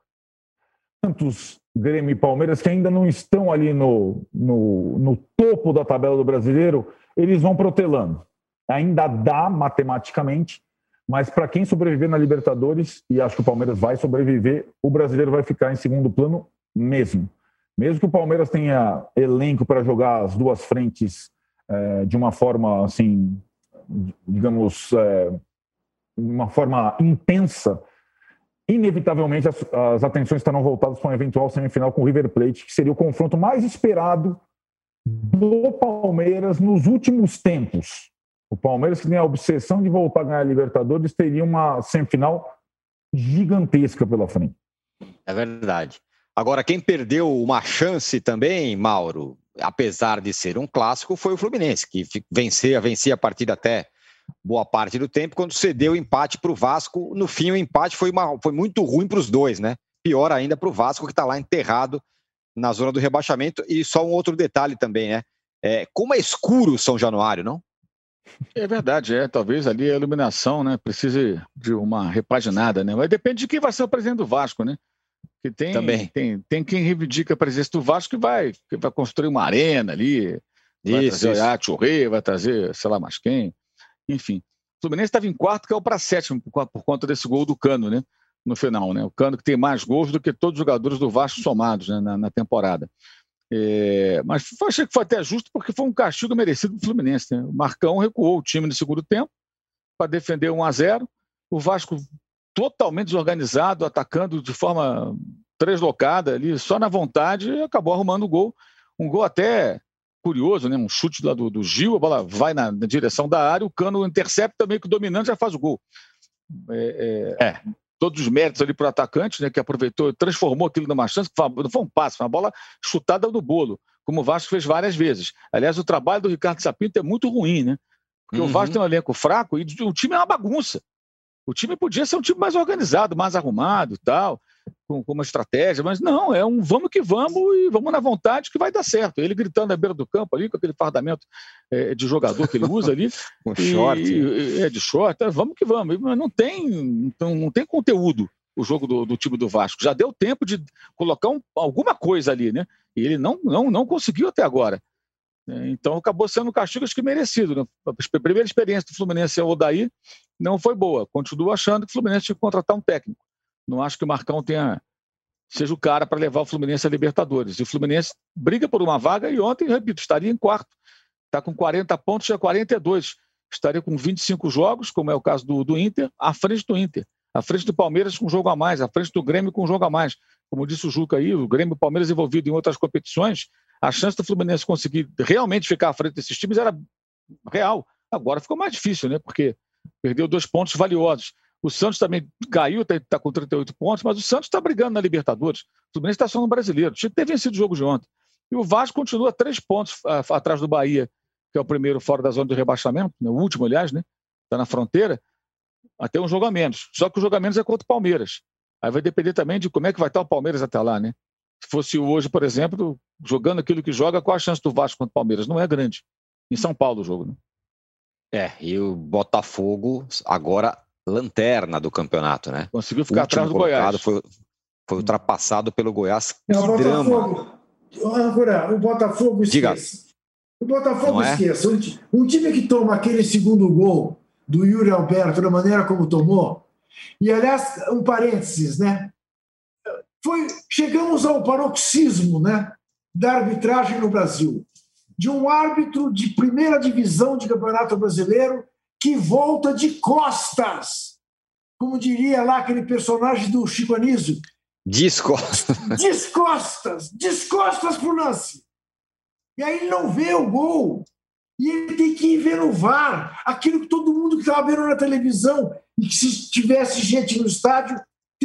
Santos, Grêmio e Palmeiras, que ainda não estão ali no, no, no topo da tabela do brasileiro, eles vão protelando. Ainda dá matematicamente, mas para quem sobreviver na Libertadores, e acho que o Palmeiras vai sobreviver, o brasileiro vai ficar em segundo plano mesmo. Mesmo que o Palmeiras tenha elenco para jogar as duas frentes é, de uma forma assim, digamos, é, uma forma intensa, inevitavelmente as, as atenções estarão voltadas para um eventual semifinal com o River Plate, que seria o confronto mais esperado do Palmeiras nos últimos tempos. O Palmeiras, que tem a obsessão de voltar a ganhar a Libertadores, teria uma semifinal gigantesca pela frente. É verdade. Agora, quem perdeu uma chance também, Mauro, apesar de ser um clássico, foi o Fluminense, que vencia, vencia a partida até boa parte do tempo, quando cedeu o empate para o Vasco. No fim, o empate foi, uma, foi muito ruim para os dois, né? Pior ainda para o Vasco, que está lá enterrado na zona do rebaixamento. E só um outro detalhe também, né? É, como é escuro São Januário, não? É verdade, é. Talvez ali a iluminação né, precise de uma repaginada, né? Mas depende de quem vai ser o presidente do Vasco, né? Que tem, Também. tem, tem quem reivindica a presença do Vasco que vai, que vai construir uma arena ali, vai isso, trazer isso. o Rei, vai trazer, sei lá mais quem. Enfim. O Fluminense estava em quarto, que é o para sétimo, por, por, conta desse gol do Cano, né? No final, né? O Cano que tem mais gols do que todos os jogadores do Vasco somados né, na, na temporada. É, mas achei que foi até justo porque foi um castigo merecido do Fluminense. Né? O Marcão recuou o time no segundo tempo para defender 1 a 0 O Vasco totalmente desorganizado, atacando de forma deslocada ali, só na vontade, e acabou arrumando o gol. Um gol até curioso, né? Um chute lá do, do Gil, a bola vai na, na, direção da área, o Cano intercepta meio que dominante já faz o gol. É, é, é. Todos os méritos ali para o atacante, né? Que aproveitou, transformou aquilo numa chance, não foi um passe, foi uma bola chutada no bolo, como o Vasco fez várias vezes. Aliás, o trabalho do Ricardo Sapinto é muito ruim, né? Porque uhum. o Vasco tem um elenco fraco e o time é uma bagunça. O time podia ser um time mais organizado, mais arrumado tal, com, com, uma estratégia, mas não, é um vamos que vamos e vamos na vontade que vai dar certo. Ele gritando na beira do campo ali, com aquele fardamento é, de jogador que ele usa ali. com e, short. E, é, de short, é, vamos que vamos. Mas não tem, não, não tem conteúdo o jogo do, do, time do Vasco. Já deu tempo de colocar um, alguma coisa ali, né? E ele não, não, não conseguiu até agora. É, então acabou sendo um castigo acho que merecido. Né? A primeira experiência do Fluminense é o Odaí não foi boa. Continuo achando que o Fluminense tinha que contratar um técnico. Não acho que o Marcão tenha seja o cara para levar o Fluminense a Libertadores. E o Fluminense briga por uma vaga e ontem, repito, estaria em quarto. Está com 40 pontos, tinha 42. estaria com 25 jogos, como é o caso do, do Inter, à frente do Inter, à frente do Palmeiras com um jogo a mais, à frente do Grêmio com um jogo a mais. Como disse o Juca aí, o Grêmio e o Palmeiras envolvido em outras competições, a chance do Fluminense conseguir realmente ficar à frente desses times era real. Agora ficou mais difícil, né? Porque perdeu dois pontos valiosos. O Santos também caiu, está tá com 38 pontos, mas o Santos está brigando na Libertadores. O Fluminense está só no brasileiro. Tinha que ter vencido o jogo de ontem. E o Vasco continua três pontos atrás do Bahia, que é o primeiro fora da zona de rebaixamento, né? o último, aliás, né? Está na fronteira, até um jogo a menos. Só que o jogo a menos é contra o Palmeiras. Aí vai depender também de como é que vai estar o Palmeiras até lá, né? Se fosse hoje, por exemplo, jogando aquilo que joga, qual a chance do Vasco contra o Palmeiras? Não é grande. Em São Paulo o jogo, né? É, e o Botafogo agora lanterna do campeonato, né? Conseguiu ficar atrás do Goiás. Foi, foi ultrapassado pelo Goiás. Que é, drama. Âncora, o Botafogo esquece. Diga. O Botafogo é? esquece. Um time que toma aquele segundo gol do Yuri Alberto, da maneira como tomou, e aliás, um parênteses, né? Foi, chegamos ao paroxismo né, da arbitragem no Brasil. De um árbitro de primeira divisão de campeonato brasileiro que volta de costas. Como diria lá aquele personagem do Chico Anísio. Descostas. Descostas. Descostas pro lance. E aí ele não vê o gol. E ele tem que ir ver no VAR aquilo que todo mundo que estava vendo na televisão e que se tivesse gente no estádio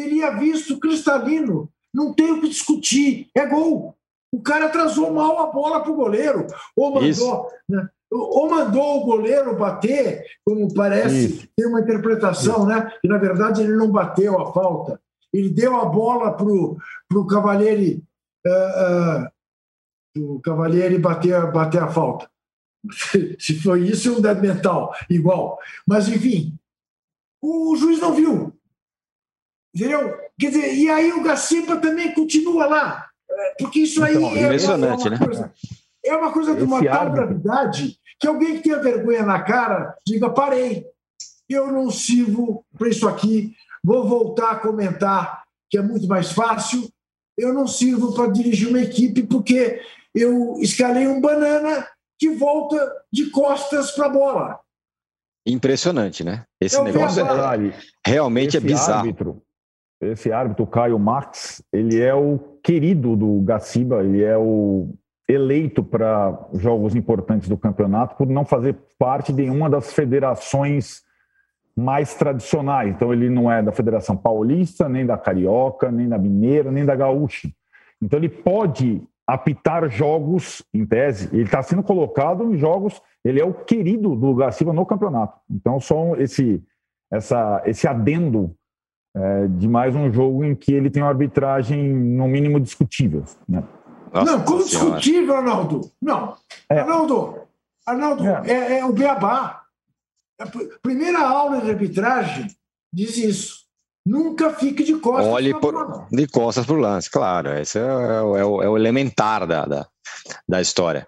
teria visto cristalino. Não tem o que discutir. É gol. O cara atrasou mal a bola para o goleiro. Ou mandou, né? ou mandou o goleiro bater, como parece, Isso. tem uma interpretação, Isso. né? Que na verdade ele não bateu a falta. Ele deu a bola para o Cavalieri. Uh, uh, o Cavalieri bater, bater a falta. Se foi isso, é um dado mental igual. Mas, enfim, o juiz não viu. Entendeu? Quer dizer, e aí o Gacipa também continua lá. Porque isso aí então, é, impressionante, é, uma coisa, né? é uma coisa de uma tal gravidade que alguém que tenha vergonha na cara diga: parei, eu não sirvo para isso aqui, vou voltar a comentar que é muito mais fácil. Eu não sirvo para dirigir uma equipe porque eu escalei um banana que volta de costas para a bola. Impressionante, né? Esse eu negócio é, realmente é bizarro. Árbitro, esse árbitro, Caio Marx, ele é o querido do Gaciba, ele é o eleito para jogos importantes do campeonato por não fazer parte de uma das federações mais tradicionais. Então, ele não é da Federação Paulista, nem da Carioca, nem da Mineira, nem da Gaúcha. Então, ele pode apitar jogos, em tese, ele está sendo colocado em jogos, ele é o querido do Gaciba no campeonato. Então, só esse, essa, esse adendo é, de mais um jogo em que ele tem uma arbitragem, no mínimo, discutível. Né? Nossa, não, como discutível, Arnaldo? Não. É. Arnaldo, Arnaldo é. é, é o beabá. A primeira aula de arbitragem diz isso. Nunca fique de costas Olhe por, de costas para o lance, claro. Esse é, é, o, é o elementar da, da, da, história.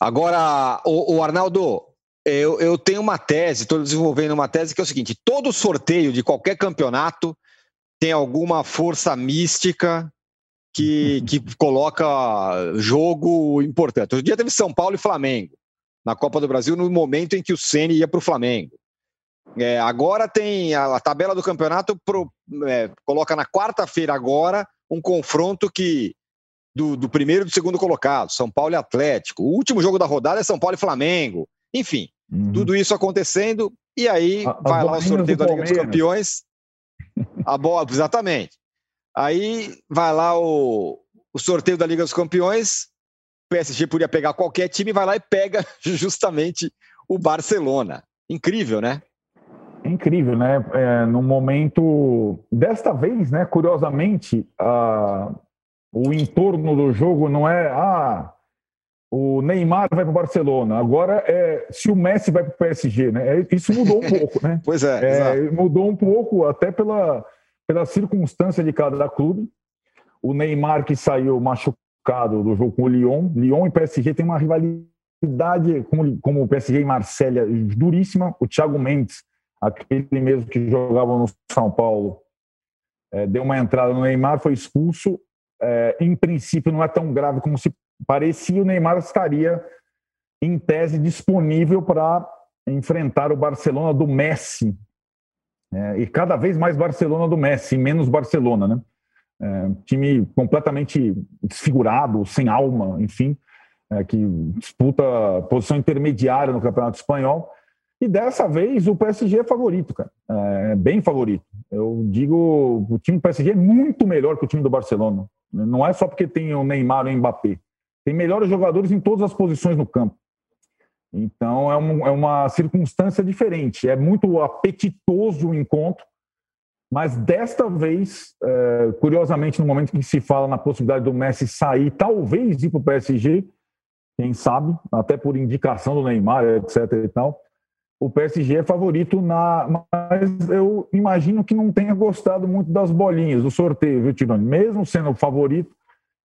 Agora, o, o Arnaldo, eu, eu tenho uma tese, estou desenvolvendo uma tese que é o seguinte: todo sorteio de qualquer campeonato tem alguma força mística que, que coloca jogo importante. Outro dia teve São Paulo e Flamengo na Copa do Brasil, no momento em que o Ceni ia para o Flamengo. É, agora tem a, a, tabela do campeonato, pro, é, coloca na quarta-feira agora um confronto que do, do, primeiro e do segundo colocado, São Paulo e Atlético. O último jogo da rodada é São Paulo e Flamengo. Enfim, uhum. tudo isso acontecendo, e aí a, vai lá o sorteio da Liga dos Campeões. A bola, exatamente. Aí vai lá o, o sorteio da Liga dos Campeões. O PSG podia pegar qualquer time, vai lá e pega justamente o Barcelona. Incrível, né? Incrível, né? É, no momento. Desta vez, né? Curiosamente, a, o entorno do jogo não é. Ah, o Neymar vai para o Barcelona. Agora é se o Messi vai para o PSG, né? É, isso mudou um pouco, né? pois é, é mudou um pouco até pela, pela circunstância de cada clube. O Neymar que saiu machucado do jogo com o Lyon. Lyon e PSG tem uma rivalidade como, como o PSG e Marsella duríssima. O Thiago Mendes, aquele mesmo que jogava no São Paulo, é, deu uma entrada no Neymar, foi expulso. É, em princípio não é tão grave como se parecia o Neymar estaria em tese disponível para enfrentar o Barcelona do Messi. É, e cada vez mais Barcelona do Messi, menos Barcelona, né? É, time completamente desfigurado, sem alma, enfim, é, que disputa posição intermediária no Campeonato Espanhol. E dessa vez o PSG é favorito, cara. É bem favorito. Eu digo, o time do PSG é muito melhor que o time do Barcelona. Não é só porque tem o Neymar e o Mbappé. Tem melhores jogadores em todas as posições no campo. Então é, um, é uma circunstância diferente. É muito apetitoso o encontro, mas desta vez, é, curiosamente, no momento que se fala na possibilidade do Messi sair, talvez ir para o PSG, quem sabe, até por indicação do Neymar, etc. e tal, o PSG é favorito na. Mas eu imagino que não tenha gostado muito das bolinhas do sorteio, viu, Tironi? Mesmo sendo o favorito,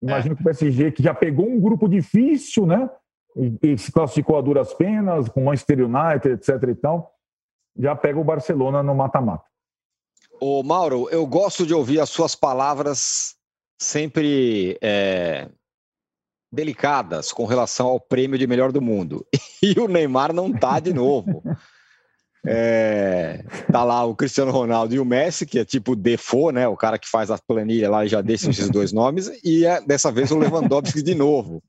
imagino é. que o PSG, que já pegou um grupo difícil, né? E, e, se classificou a duras penas, com Manchester United, etc. e tal, já pega o Barcelona no mata-mata. Ô, Mauro, eu gosto de ouvir as suas palavras sempre é, delicadas com relação ao prêmio de melhor do mundo. E o Neymar não tá de novo. É, tá lá o Cristiano Ronaldo e o Messi, que é tipo o Defoe, né? O cara que faz a planilha lá e já deixa esses dois nomes, e é, dessa vez o Lewandowski de novo.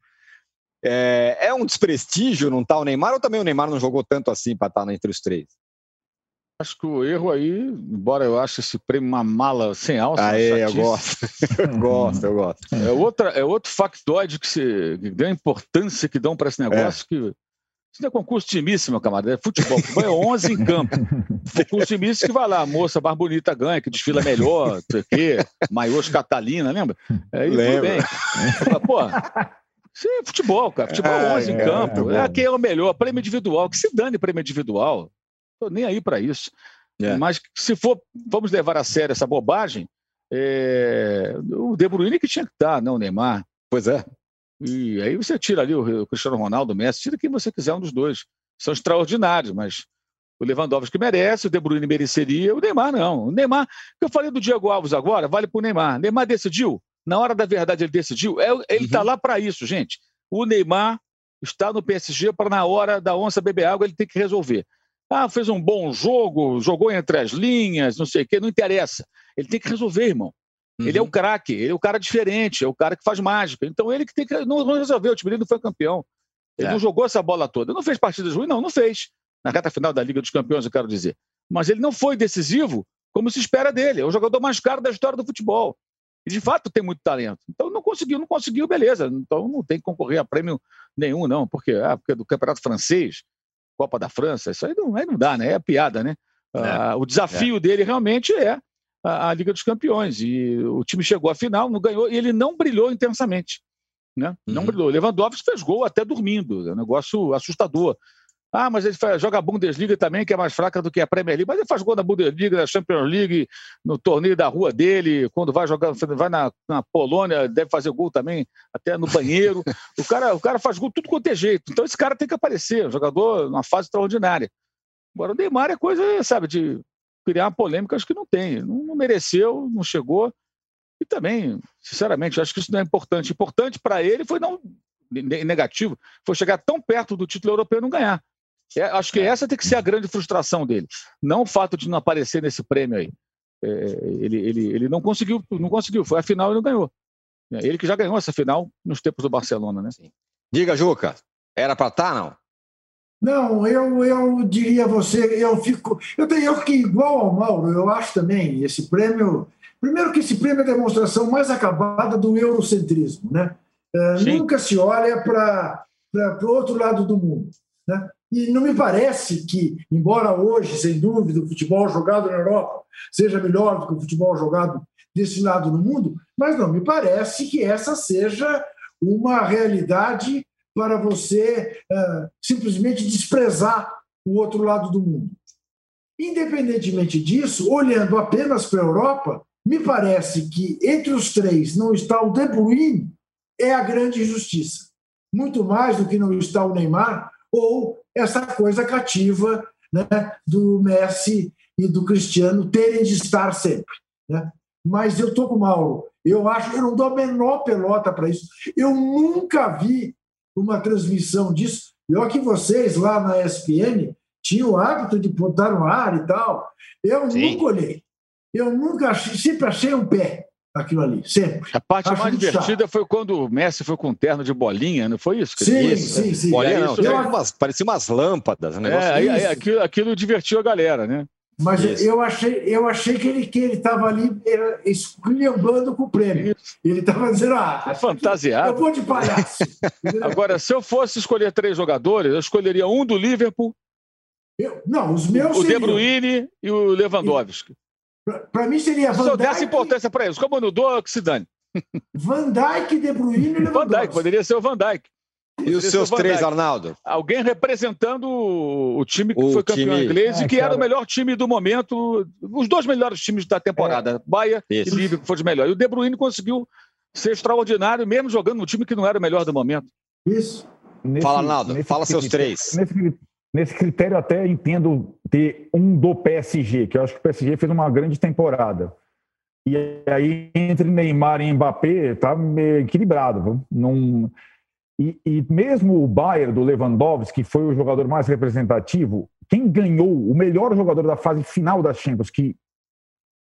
É, é um desprestígio não tá o Neymar, ou também o Neymar não jogou tanto assim para estar tá entre os três? Acho que o erro aí, embora eu ache esse prêmio uma mala sem alça. É, eu gosto. eu gosto, eu gosto. É, outra, é outro factoide que, se, que deu a importância que dão para esse negócio é. que. Isso não é concurso timíssimo, meu camarada. É futebol. Futebol é 11 em campo. Concurso timíssimo que vai lá, a moça mais bonita ganha, que desfila melhor, não sei o quê. Maiôs Catalina, lembra? É, Lembra. bem. Pô, isso é futebol, cara. Futebol ah, 11 é, em campo. É, é quem é o melhor. Prêmio individual. Que se dane prêmio individual. Estou nem aí para isso. É. Mas se for, vamos levar a sério essa bobagem, é, o De Bruyne que tinha que estar, não o Neymar. Pois é. E aí você tira ali o, Cristiano Ronaldo, o Messi, tira quem você quiser, um dos dois. São extraordinários, mas o Lewandowski merece, o De Bruyne mereceria, o Neymar não. O Neymar, que eu falei do Diego Alves agora, vale para o Neymar. Neymar decidiu, na hora da verdade ele decidiu. É, ele está uhum. lá para isso, gente. O Neymar está no PSG para na hora da onça beber água ele tem que resolver. Ah, fez um bom jogo, jogou entre as linhas, não sei o quê, não interessa. Ele tem que resolver, irmão. Uhum. Ele é o craque, ele é o cara diferente, é o cara que faz mágica. Então ele que tem que. Não, não resolveu, o time dele não foi campeão. Ele é. não jogou essa bola toda. Não fez partidas ruins, não, não fez. Na reta final da Liga dos Campeões, eu quero dizer. Mas ele não foi decisivo como se espera dele. É o jogador mais caro da história do futebol. E de fato tem muito talento. Então não conseguiu, não conseguiu, beleza. Então não tem que concorrer a prêmio nenhum, não. Porque, ah, porque é do Campeonato Francês, Copa da França, isso aí não, aí não dá, né? É piada, né? É, ah, o desafio é. dele realmente é a, a, Liga dos Campeões. E o time chegou à final, não ganhou, e ele não brilhou intensamente. Né? Não uhum. brilhou. Lewandowski fez gol até dormindo, é um negócio assustador. Ah, mas ele faz, joga a Bundesliga também, que é mais fraca do que a Premier League. Mas ele faz gol na Bundesliga, na Champions League, no torneio da rua dele. Quando vai jogar, vai na, na Polônia, deve fazer gol também, até no banheiro. o, cara, o cara faz gol tudo quanto é jeito. Então esse cara tem que aparecer, um jogador numa fase extraordinária. Agora o Neymar é coisa, sabe, de criar acho que não tem. Não, não mereceu, não chegou. E também, sinceramente, acho que isso não é importante. Importante para ele foi não negativo, foi chegar tão perto do título europeu e não ganhar. É, acho que é. essa tem que ser a grande frustração dele. Não o fato de não aparecer nesse prêmio aí. É, ele, ele, ele não conseguiu, não conseguiu. Foi a final e não ganhou. É, ele que já ganhou essa final nos tempos do Barcelona, né? Sim. Diga, Juca, era para estar, tá, não? Não, eu, eu diria a você, eu fico. Eu, tenho, eu fiquei igual ao Mauro, eu acho também, esse prêmio. Primeiro que esse prêmio é a demonstração mais acabada do eurocentrismo, né? nunca se olha para o outro lado do mundo. Né? E não me parece que, embora hoje, sem dúvida, o futebol jogado na Europa seja melhor do que o futebol jogado desse lado no mundo, mas não me parece que essa seja uma realidade para você uh, simplesmente desprezar o outro lado do mundo. Independentemente disso, olhando apenas para a Europa, me parece que entre os três não está o De Bruyne, é a grande injustiça. Muito mais do que não está o Neymar, ou essa coisa cativa né, do Messi e do Cristiano terem de estar sempre. Né? Mas eu estou com o Mauro. Eu acho, eu não dou a menor pelota para isso. Eu nunca vi uma transmissão disso. Eu que vocês lá na ESPN tinha o hábito de botar no ar e tal. Eu Sim. nunca olhei. Eu nunca achei, sempre achei um pé aquilo ali, sempre. A parte Acho mais divertida chato. foi quando o Messi foi com um terno de bolinha, não foi isso? Sim, isso, sim, sim. Bolinha, não, isso, umas, parecia umas lâmpadas. Um é, aí, aí, aquilo, aquilo divertiu a galera, né? Mas eu achei, eu achei que ele que ele estava ali esculhambando com o prêmio. Isso. Ele estava dizendo, ah, é fantasiado. Eu vou de palhaço. Agora, se eu fosse escolher três jogadores, eu escolheria um do Liverpool. Eu, não, os meus O seriam... De Bruyne e o Lewandowski. Para mim seria Van Se eu desse importância para eles, como não dou, que se dane. Van Dijk, De Bruyne e Lewandowski. Van Dijk, poderia ser o Van Dijk. E os seus três, Arnaldo? Alguém representando o time que o foi campeão time... inglês é, e que cara... era o melhor time do momento, os dois melhores times da temporada, é. Bahia Isso. e Liverpool, que foi os melhores. E o De Bruyne conseguiu ser extraordinário, mesmo jogando no time que não era o melhor do momento. Isso. Nesse, fala, Arnaldo, fala seus três. Nesse, nesse critério, até entendo ter um do PSG, que eu acho que o PSG fez uma grande temporada. E aí, entre Neymar e Mbappé, tá equilibrado. Não e, e, mesmo o Bayern do Lewandowski, que foi o jogador mais representativo, quem ganhou o melhor jogador da fase final da Champions, que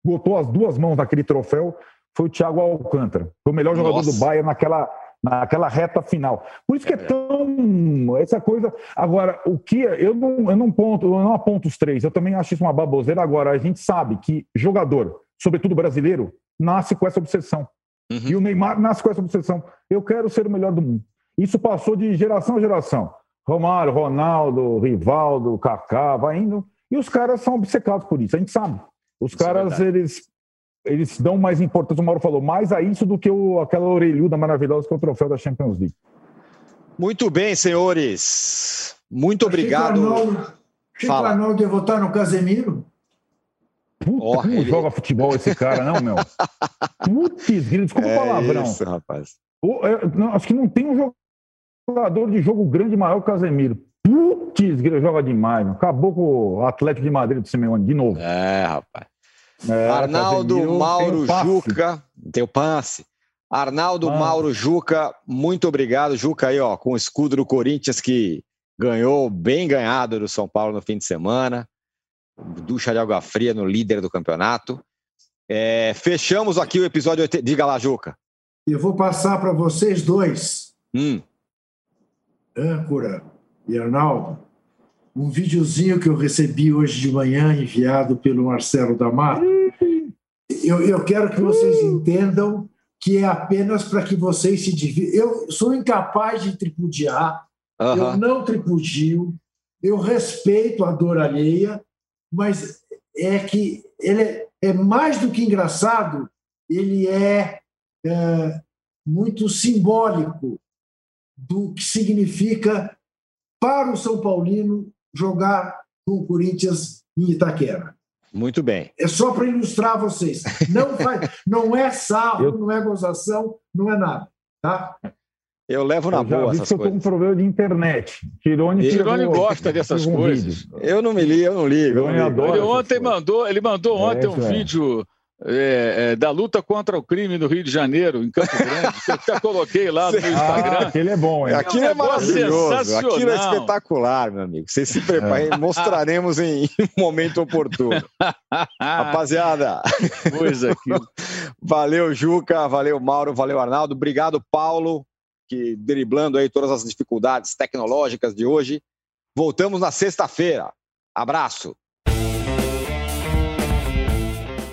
botou as duas mãos naquele troféu, foi o Thiago Alcântara. Foi o melhor Nossa. jogador do Bayern naquela, naquela reta final. Por isso que é, é tão essa coisa. Agora, o que eu não, eu não ponto, eu não aponto os três. Eu também acho isso uma baboseira. Agora, a gente sabe que jogador, sobretudo brasileiro, nasce com essa obsessão. Uhum. E o Neymar nasce com essa obsessão. Eu quero ser o melhor do mundo. Isso passou de geração a geração. Romário, Ronaldo, Rivaldo, Kaká, vai indo. E os caras são obcecados por isso, a gente sabe. Os isso é caras, é eles, eles dão mais importância, o Mauro falou, mais a isso do que o, aquela orelhuda maravilhosa que é o troféu da Champions League. Muito bem, senhores. Muito obrigado. Chico Arnaldo, Arnaldo ia votar no Casemiro? Puta, oh, ele... joga futebol esse cara, não, meu? Putz, desculpa é o palavrão. Isso, rapaz. não, acho que não tem um jogador de jogo grande maior que o Casemiro. Putz, ele joga demais. Mano. Acabou com o Atlético de Madrid do Simeone, de novo. É, rapaz. É, Arnaldo Casemiro, Mauro tem Juca, tem o passe. Arnaldo Mauro Juca, muito obrigado. Juca aí, ó, com o escudo do Corinthians que ganhou bem ganhado do São Paulo no fim de semana. Ducha de água fria no líder do campeonato. É, fechamos aqui o episódio. Diga lá, Juca. Eu vou passar para vocês dois. Hum âncora e Arnaldo, um videozinho que eu recebi hoje de manhã, enviado pelo Marcelo D'Amato. Eu, eu quero que vocês entendam que é apenas para que vocês se dividam. Eu sou incapaz de tripudiar, uhum. eu não tripudio, eu respeito a dor alheia, mas é que ele é, é mais do que engraçado, ele é, é muito simbólico do que significa para o São Paulino jogar com o Corinthians em Itaquera. Muito bem. É só para ilustrar vocês. Não, faz, não é sarro, Eu... não é gozação, não é nada. Tá? Eu levo na eu boa essas coisas. Eu tô com um problema de internet. Tirone, Tirone gosta dessas coisas. Eu não me li, eu não ligo. Eu não Ele ontem mandou, ele mandou ontem é, um é. vídeo é, é, da luta contra o crime no Rio de Janeiro, em Campo Grande, eu até coloquei lá no meu Instagram. Ah, aquele é bom, hein? Aquilo é, é maravilhoso, aquilo é espetacular, meu amigo. Vocês se preparem, é. mostraremos em momento oportuno. Rapaziada. Coisa aqui. Valeu, Juca, valeu, Mauro, valeu, Arnaldo. Obrigado, Paulo, que driblando aí todas as dificuldades tecnológicas de hoje. Voltamos na sexta-feira. Abraço.